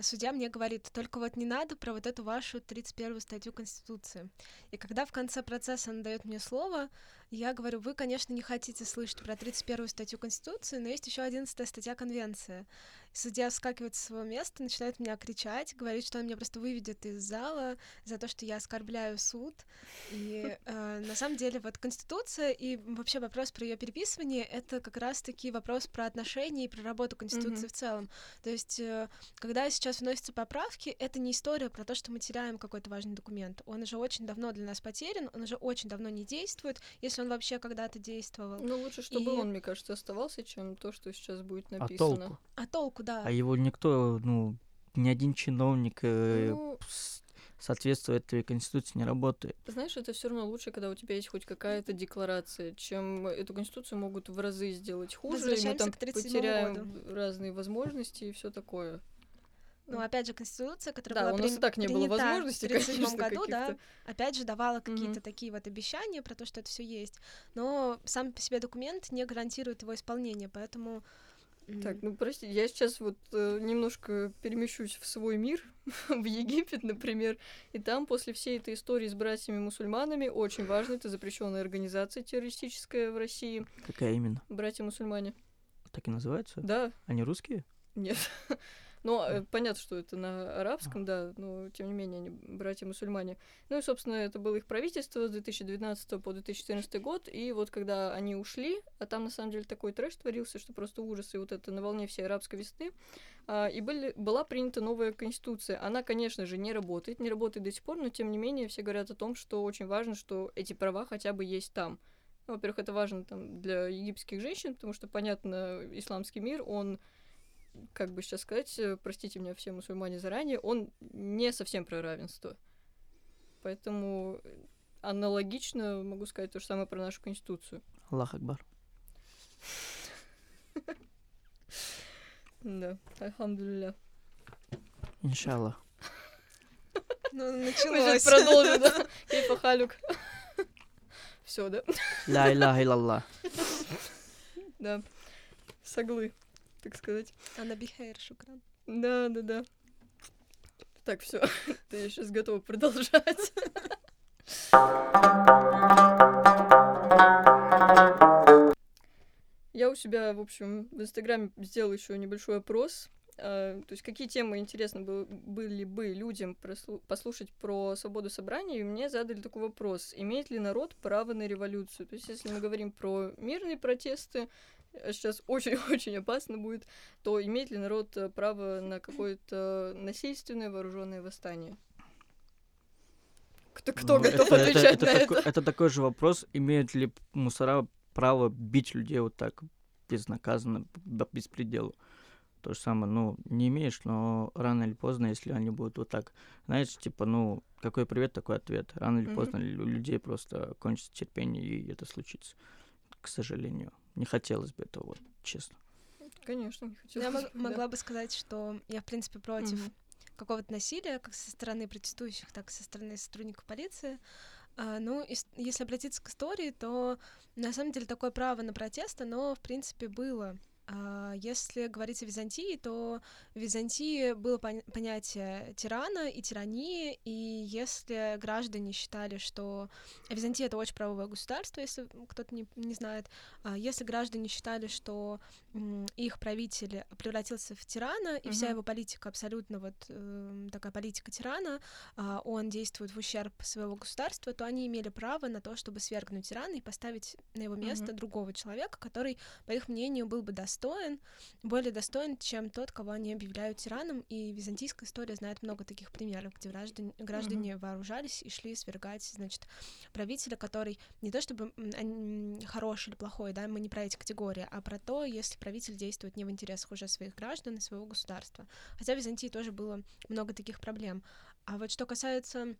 судья мне говорит, только вот не надо про вот эту вашу 31 статью Конституции. И когда в конце процесса он дает мне слово, я говорю, вы, конечно, не хотите слышать про 31 статью Конституции, но есть еще 11 статья Конвенции. Судья вскакивает с своего места, начинает меня кричать, говорит, что он меня просто выведет из зала за то, что я оскорбляю суд. И э, на самом деле вот Конституция и вообще вопрос про ее переписывание — это как раз-таки вопрос про отношения и про работу Конституции Мгм. в целом. То есть, э, когда сейчас вносятся поправки, это не история про то, что мы теряем какой-то важный документ. Он уже очень давно для нас потерян, он уже очень давно не действует, если он вообще когда-то действовал. Ну, лучше, чтобы И- он, мне кажется, оставался, чем то, что сейчас будет А написано. толку? А толку, да. А его никто, ну, ни один чиновник э, Ну, с- соответствуя этой конституции не работает. Знаешь, это все равно лучше, когда у тебя есть хоть какая-то декларация, чем эту конституцию могут в разы сделать хуже, и мы там к 37-му потеряем разные возможности и все такое. Ну, опять же, Конституция, которая Да, была у нас при- и так не было возможности, в 1937 конечно, году, да, опять же, давала какие-то такие вот обещания про то, что это все есть. Но сам по себе документ не гарантирует его исполнение, поэтому... Так, ну прости, я сейчас вот э, немножко перемещусь в свой мир, в Египет, например, и там после всей этой истории с братьями-мусульманами, очень важно, это запрещенная организация террористическая в России, Какая именно? братья-мусульмане. Так и называется? Да, Они русские? Нет. Ну, э, понятно, что это на арабском, да, но тем не менее они братья-мусульмане. Ну и, собственно, это было их правительство с 2012 по 2014 год, и вот когда они ушли, а там на самом деле такой трэш творился, что просто ужас, и вот это на волне всей арабской весны, а, и были, была принята новая конституция. Она, конечно же, не работает, не работает до сих пор, но тем не менее все говорят о том, что очень важно, что эти права хотя бы есть там. Во-первых, это важно там для египетских женщин, потому что, понятно, исламский мир, он как бы сейчас сказать, э, простите меня все мусульмане заранее, он не совсем про равенство. Поэтому э, аналогично могу сказать то же самое про нашу конституцию. Аллах Акбар. Да, альхамдулилля. Иншаллах. Ну, Мы началось. сейчас продолжим, да? Кейфа халюк. Все, да? Ля иляха илlallah. Да. Соглы, так сказать. Анна Бихейр, шукран. Да, да, да. Так, все. Ты сейчас готова продолжать. Я у себя, в общем, в Инстаграме сделала еще небольшой опрос. А, То есть, какие темы интересно бы- были бы людям прослу- послушать про свободу собрания, и мне задали такой вопрос. Имеет ли народ право на революцию? То есть, если мы говорим про мирные протесты, сейчас очень-очень опасно будет, то имеет ли народ э, право на какое-то насильственное вооруженное восстание? Кто, кто Ну, готов это- это- отвечать это на тако- это? Это такой же вопрос, имеют ли мусора право бить людей вот так безнаказанно, до беспределу. То же самое, ну, не имеешь, но рано или поздно, если они будут вот так, знаешь, типа, ну, какой привет, такой ответ. Рано или Мгм. поздно у людей просто кончится терпение, и это случится. К сожалению. Не хотелось бы этого, вот, честно. Конечно, не Я хотелось мог- бы, да. могла бы сказать, что я, в принципе, против Мгм. какого-то насилия, как со стороны протестующих, так и со стороны сотрудников полиции. А, ну, если обратиться к истории, то на самом деле такое право на протест, оно, в принципе, было если говорить о Византии, то в Византии было понятие тирана и тирании, и если граждане считали, что Византия — это очень правовое государство, если кто-то не, не знает, а, если граждане считали, что их правитель превратился в тирана, и mm-hmm. вся его политика абсолютно вот э, такая политика тирана, э, он действует в ущерб своего государства, то они имели право на то, чтобы свергнуть тирана и поставить на его место mm-hmm. другого человека, который, по их мнению, был бы достоин, более достоин, чем тот, кого они объявляют тираном. И византийская история знает много таких примеров, где граждане, граждане mm-hmm. вооружались и шли свергать, значит, правителя, который не то чтобы хороший или плохой, да, мы не про эти категории, а про то, если правитель действует не в интересах уже своих граждан и своего государства. Хотя в Византии тоже было много таких проблем. А вот что касается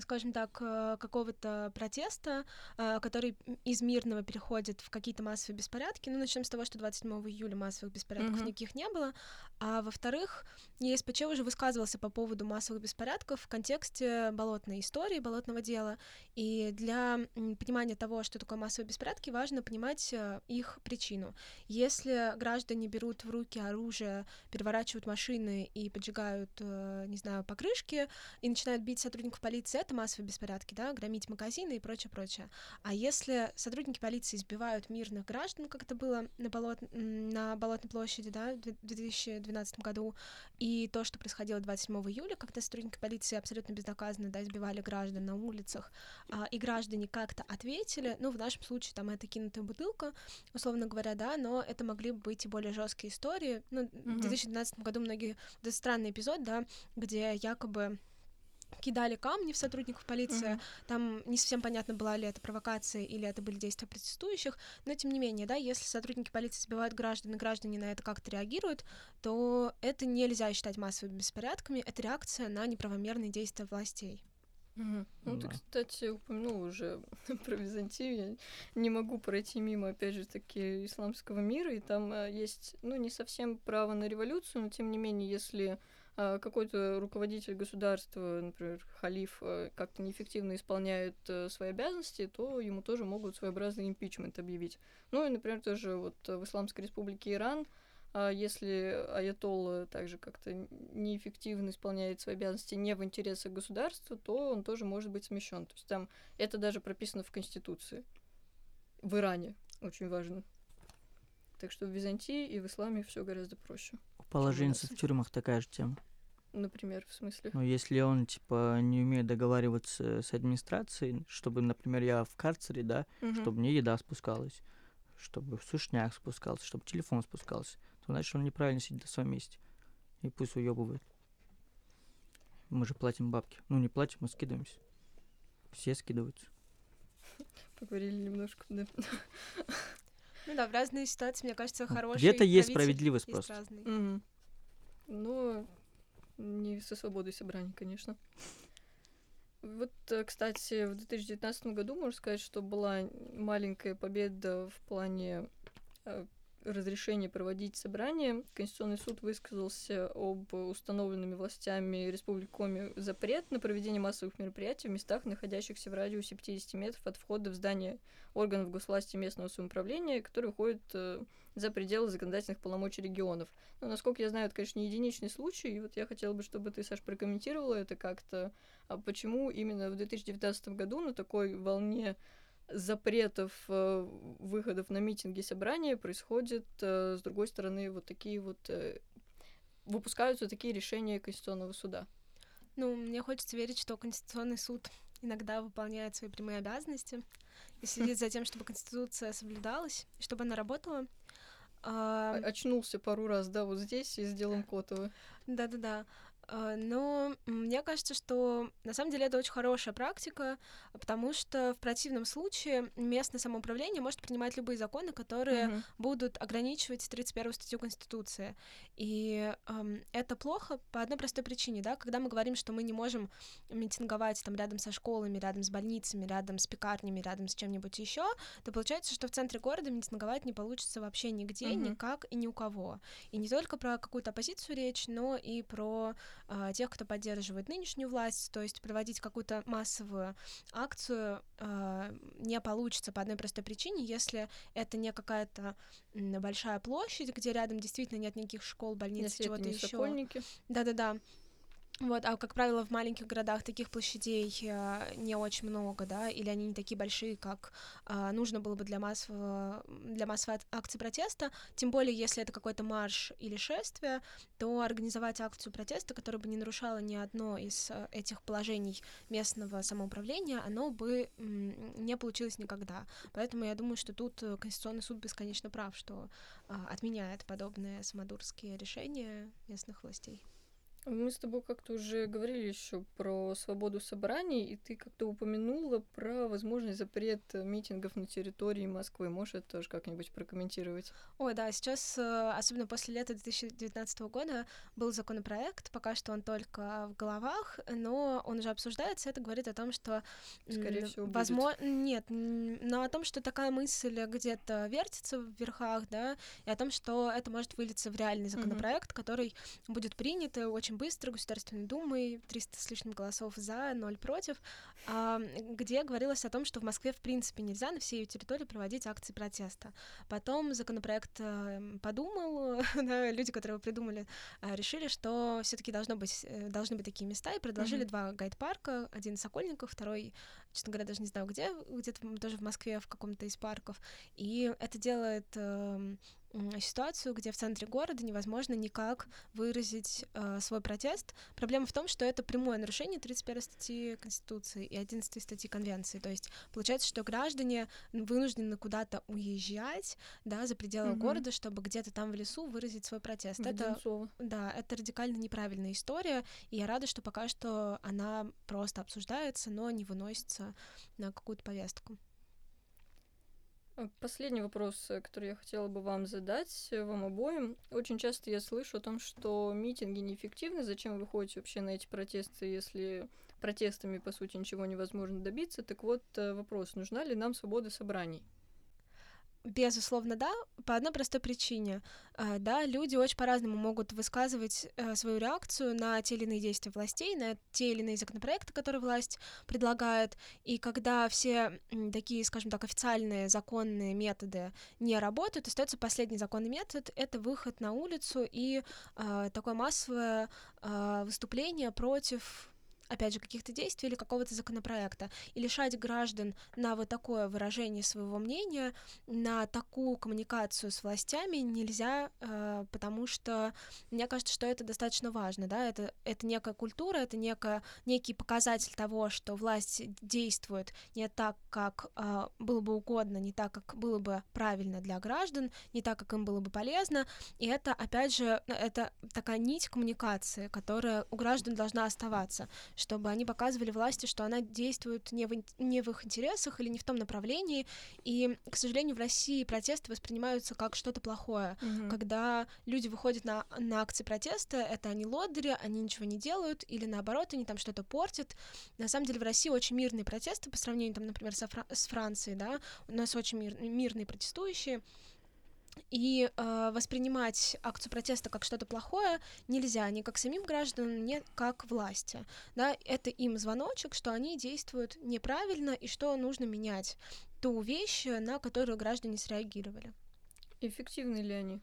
скажем так, э, какого-то протеста, э, который из мирного переходит в какие-то массовые беспорядки. Ну, начнем с того, что 27 июля массовых беспорядков mm-hmm. никаких не было. А во-вторых, ЕСПЧ уже высказывался по поводу массовых беспорядков в контексте болотной истории, болотного дела. И для понимания того, что такое массовые беспорядки, важно понимать э, их причину. Если граждане берут в руки оружие, переворачивают машины и поджигают, не знаю, покрышки, и начинают бить сотрудников полиции, это массовые беспорядки, да, громить магазины и прочее, прочее. А если сотрудники полиции избивают мирных граждан, как это было на, болот... на Болотной площади, да, в 2012 году, и то, что происходило 27 июля, когда сотрудники полиции абсолютно безнаказанно, да, избивали граждан на улицах, а, и граждане как-то ответили, ну, в нашем случае там это кинутая бутылка, условно говоря, да, но это могли бы быть и более жесткие истории. Ну, mm-hmm. в 2012 году многие... Это странный эпизод, да, где якобы кидали камни в сотрудников полиции. Mm-hmm. Там не совсем понятно, была ли это провокация или это были действия протестующих. Но тем не менее, да, если сотрудники полиции сбивают граждан, и граждане на это как-то реагируют, то это нельзя считать массовыми беспорядками. Это реакция на неправомерные действия властей. Угу. Ну, да. ты, кстати, упомянул уже про Византию. Я не могу пройти мимо, опять же, таки исламского мира. И там э, есть, ну, не совсем право на революцию, но тем не менее, если какой-то руководитель государства, например, халиф, э, как-то неэффективно исполняет э, свои обязанности, то ему тоже могут своеобразный импичмент объявить. Ну и, например, тоже вот в Исламской Республике Иран, а если аятолла также как-то неэффективно исполняет свои обязанности не в интересах государства, то он тоже может быть смещен. То есть там это даже прописано в Конституции. В Иране очень важно. Так что в Византии и в исламе все гораздо проще. Положенцы в тюрьмах такая же тема. Например, в смысле? Ну, если он, типа, не умеет договариваться с администрацией, чтобы, например, я в карцере, да, угу. чтобы мне еда спускалась, чтобы сушняк спускался, чтобы телефон спускался, то значит он неправильно сидит на своем месте. И пусть уебывает. Мы же платим бабки. Ну, не платим, мы скидываемся. Все скидываются. Поговорили немножко, да. Ну да, в разные ситуации, мне кажется, хороший Где-то есть справедливость есть просто. Угу. Ну, не со свободой собраний, конечно. Вот, э, кстати, в 2019 году, можно сказать, что была маленькая победа в плане разрешения проводить собрания. Конституционный суд высказался об установленными властями Республики Коми запрет на проведение массовых мероприятий в местах, находящихся в радиусе 50 метров от входа в здание органов госвласти местного самоуправления, которые выходят э, за пределы законодательных полномочий регионов. Но, насколько я знаю, это, конечно, не единичный случай, и вот я хотела бы, чтобы ты, Саш, прокомментировала это как-то. А почему именно в 2019 году на такой волне запретов э, выходов на митинги, собрания происходит, э, с другой стороны, вот такие вот э, выпускаются такие решения Конституционного суда. Ну, мне хочется верить, что Конституционный суд иногда выполняет свои прямые обязанности и следит за тем, чтобы Конституция соблюдалась, и чтобы она работала. А... Очнулся пару раз, да, вот здесь и с делом Котова. Да-да-да. А, но мне кажется, что на самом деле это очень хорошая практика, потому что в противном случае местное самоуправление может принимать любые законы, которые mm-hmm. будут ограничивать 31 статью Конституции. И эм, это плохо по одной простой причине, да, когда мы говорим, что мы не можем митинговать там рядом со школами, рядом с больницами, рядом с пекарнями, рядом с чем-нибудь еще, то получается, что в центре города митинговать не получится вообще нигде, mm-hmm. никак и ни у кого. И не только про какую-то оппозицию речь, но и про э, тех, кто поддерживает нынешнюю власть, то есть проводить какую-то массовую акцию э, не получится по одной простой причине, если это не какая-то большая площадь, где рядом действительно нет никаких школ, больниц, чего-то еще. Да-да-да. Вот, а как правило, в маленьких городах таких площадей э, не очень много, да, или они не такие большие, как э, нужно было бы для массового, для массовой акции протеста. Тем более, если это какой-то марш или шествие, то организовать акцию протеста, которая бы не нарушала ни одно из э, этих положений местного самоуправления, оно бы не получилось никогда. Поэтому я думаю, что тут э, Конституционный суд бесконечно прав, что э, отменяет подобные самодурские решения местных властей. Мы с тобой как-то уже говорили еще про свободу собраний, и ты как-то упомянула про возможный запрет митингов на территории Москвы. Можешь это тоже как-нибудь прокомментировать? Ой, да, сейчас, э, особенно после лета 2019 года, был законопроект, пока что он только в головах, но он уже обсуждается, это говорит о том, что... Скорее всего, возможно, будет. Нет, но о том, что такая мысль где-то вертится в верхах, да, и о том, что это может вылиться в реальный законопроект, mm-hmm. который будет принят и очень очень быстро Государственной Думой, 300 с лишним голосов за, 0 против, а, где говорилось о том, что в Москве в принципе нельзя на всей ее территории проводить акции протеста. Потом законопроект э, подумал, да, люди, которые его придумали, э, решили, что все таки должно быть, э, должны быть такие места, и предложили mm-hmm. два гайд-парка, один Сокольников, второй, честно говоря, даже не знаю где, где-то тоже в Москве в каком-то из парков. И это делает эм, ситуацию, где в центре города невозможно никак выразить э, свой протест. Проблема в том, что это прямое нарушение 31 статьи Конституции и 11 статьи Конвенции. То есть получается, что граждане вынуждены куда-то уезжать, да, за пределы угу. города, чтобы где-то там в лесу выразить свой протест. Это, да, это радикально неправильная история, и я рада, что пока что она просто обсуждается, но не выносится на какую-то повестку. Э, последний вопрос, э, который я хотела бы вам задать, э, вам обоим. Очень часто я слышу о том, что митинги неэффективны. Зачем вы ходите вообще на эти протесты, если протестами, по сути, ничего невозможно добиться? Так вот, вопрос, нужна ли нам свобода собраний? Безусловно, да, по одной простой причине. А, да, люди очень по-разному могут высказывать э, свою реакцию на те или иные действия властей, на те или иные законопроекты, которые власть предлагает. И когда все такие, скажем так, официальные законные методы не работают, остается последний законный метод — это выход на улицу и э, такое массовое э, выступление против опять же, каких-то действий или какого-то законопроекта. И лишать граждан на вот такое выражение своего мнения, на такую коммуникацию с властями нельзя, э, потому что мне кажется, что это достаточно важно, да, это, это некая культура, это некая, некий показатель того, что власть действует не так, как э, было бы угодно, не так, как было бы правильно для граждан, не так, как им было бы полезно, и это, опять же, это такая нить коммуникации, которая у граждан должна оставаться, чтобы они показывали власти, что она действует не в, не в их интересах или не в том направлении. И, к сожалению, в России протесты воспринимаются как что-то плохое. Mm-hmm. Когда люди выходят на, на акции протеста, это они лодыри, они ничего не делают, или наоборот, они там что-то портят. На самом деле в России очень мирные протесты по сравнению, там, например, со Фра- с Францией, да, у нас очень мир, мирные протестующие. И э, воспринимать акцию протеста как что-то плохое нельзя ни как самим гражданам, ни как власти. Да? Это им звоночек, что они действуют неправильно и что нужно менять ту вещь, на которую граждане среагировали. Эффективны ли они?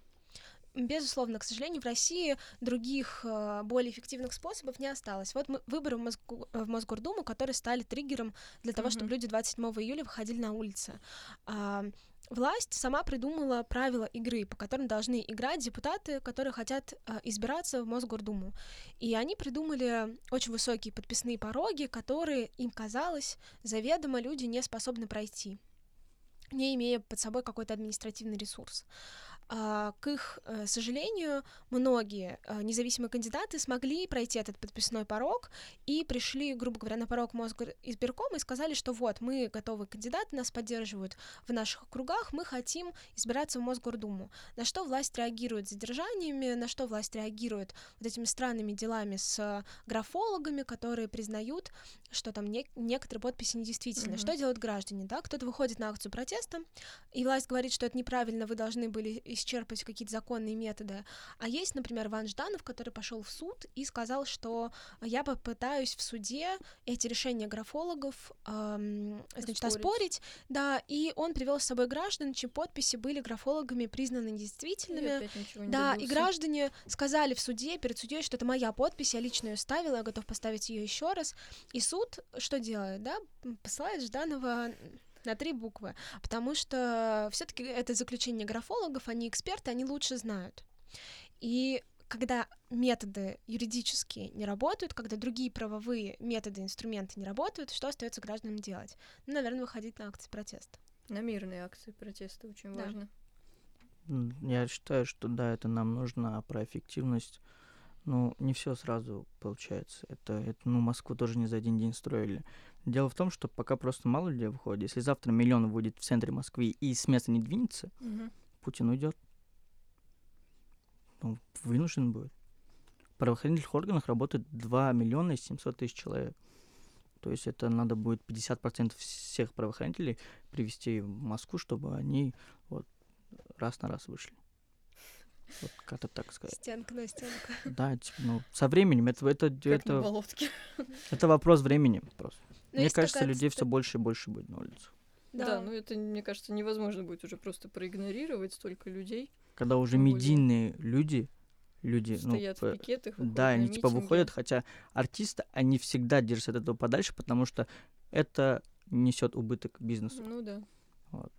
Безусловно, к сожалению, в России других э, более эффективных способов не осталось. Вот мы, выборы в, Мосгу, в Мосгордуму, которые стали триггером для того, mm-hmm. чтобы люди 27 июля выходили на улицы. А, Власть сама придумала правила игры, по которым должны играть депутаты, которые хотят э, избираться в Мосгордуму. И они придумали очень высокие подписные пороги, которые им казалось заведомо люди не способны пройти, не имея под собой какой-то административный ресурс. А, к их э, сожалению, многие э, независимые кандидаты смогли пройти этот подписной порог и пришли, грубо говоря, на порог мозга избирком и сказали, что вот, мы готовы кандидаты, нас поддерживают в наших округах, мы хотим избираться в Мосгордуму. На что власть реагирует задержаниями, на что власть реагирует вот этими странными делами с графологами, которые признают, что там не, некоторые подписи недействительны. Mm-hmm. Что делают граждане, да? Кто-то выходит на акцию протеста, и власть говорит, что это неправильно, вы должны были исчерпать какие-то законные методы. А есть, например, Ван Жданов, который пошел в суд и сказал, что я попытаюсь в суде эти решения графологов эм, значит, оспорить. Да, и он привел с собой граждан, чьи подписи были графологами признаны недействительными. И да, и граждане сказали в суде, перед судьей, что это моя подпись, я лично ее ставила, я готов поставить ее еще раз. И суд что делает, да? Посылает Жданова на три буквы, потому что все-таки это заключение графологов, они эксперты, они лучше знают. И когда методы юридические не работают, когда другие правовые методы, инструменты не работают, что остается гражданам делать? Ну, наверное, выходить на акции протеста. На мирные акции протеста очень да. важно. Я считаю, что да, это нам нужно, а про эффективность, ну, не все сразу получается. Это, это, ну, Москву тоже не за один день строили. Дело в том, что пока просто мало людей выходит. Если завтра миллион выйдет в центре Москвы и с места не двинется, угу. Путин уйдет. Ну, вынужден будет. В правоохранительных органах работает 2 миллиона и 700 тысяч человек. То есть это надо будет 50% всех правоохранителей привести в Москву, чтобы они вот раз на раз вышли. Вот как-то так сказать. Стенка на стенку. Да, типа, ну, со временем это это как это, это вопрос времени просто. Но мне кажется, людей все больше и больше будет на улицах. Да. да, ну это, мне кажется, невозможно будет уже просто проигнорировать столько людей. Когда уже медийные люди, люди, ну, Стоят ну, в пикетах, да, они типа выходят, хотя артисты, они всегда держат от этого подальше, потому что это несет убыток бизнесу. Ну да. Вот.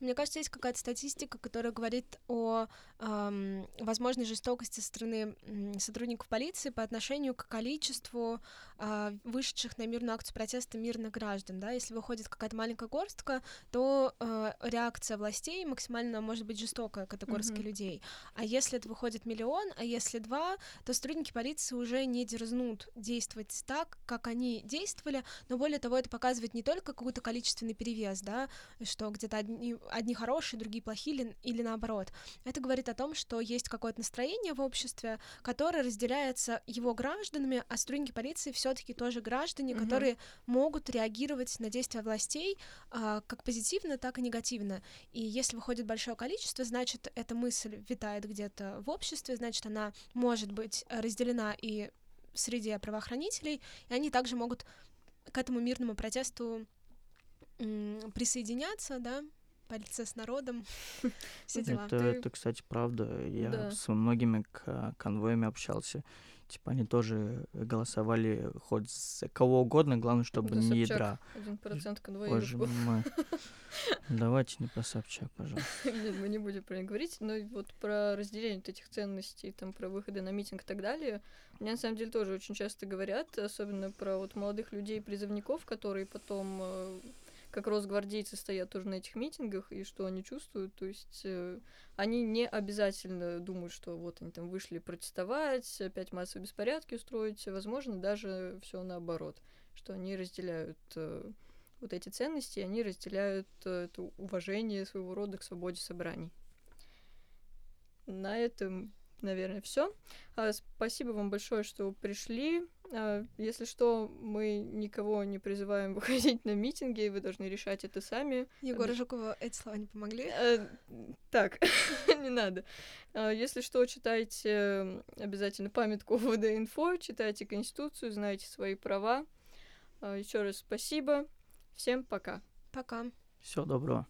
Мне кажется, есть какая-то статистика, которая говорит о эм, возможной жестокости со стороны сотрудников полиции по отношению к количеству э, вышедших на мирную акцию протеста мирных граждан. Да? Если выходит какая-то маленькая горстка, то э, реакция властей максимально может быть жестокая к этой горстке mm-hmm. людей. А если это выходит миллион, а если два, то сотрудники полиции уже не дерзнут действовать так, как они действовали, но более того, это показывает не только какой-то количественный перевес, да, что где-то одни одни хорошие, другие плохие или, или наоборот. Это говорит о том, что есть какое-то настроение в обществе, которое разделяется его гражданами, а сотрудники полиции все-таки тоже граждане, угу. которые могут реагировать на действия властей а, как позитивно, так и негативно. И если выходит большое количество, значит, эта мысль витает где-то в обществе, значит, она может быть разделена и среди правоохранителей, и они также могут к этому мирному протесту присоединяться, да, полиция с народом, все дела. Это, это, кстати, правда. Я да. с многими конвоями общался. Типа они тоже голосовали хоть за кого угодно, главное, чтобы да, не ядра. Один процент конвоя. Боже мой. Давайте не про Собчак, пожалуйста. Нет, мы не будем про них говорить, но вот про разделение вот этих ценностей, там, про выходы на митинг и так далее, мне на самом деле тоже очень часто говорят, особенно про вот молодых людей, призывников, которые потом э, как росгвардейцы стоят тоже на этих митингах, и что они чувствуют, то есть э, они не обязательно думают, что вот они там вышли протестовать, опять массовые беспорядки устроить, возможно, даже все наоборот, что они разделяют э, вот эти ценности, они разделяют э, это уважение своего рода к свободе собраний. На этом наверное, все. А, спасибо вам большое, что пришли. А, если что, мы никого не призываем выходить на митинги, вы должны решать это сами. Егора Жукова эти слова не помогли? А, так, не надо. А, если что, читайте обязательно памятку ВД-инфо, читайте Конституцию, знайте свои права. Еще раз спасибо. Всем пока. Пока. Всего доброго.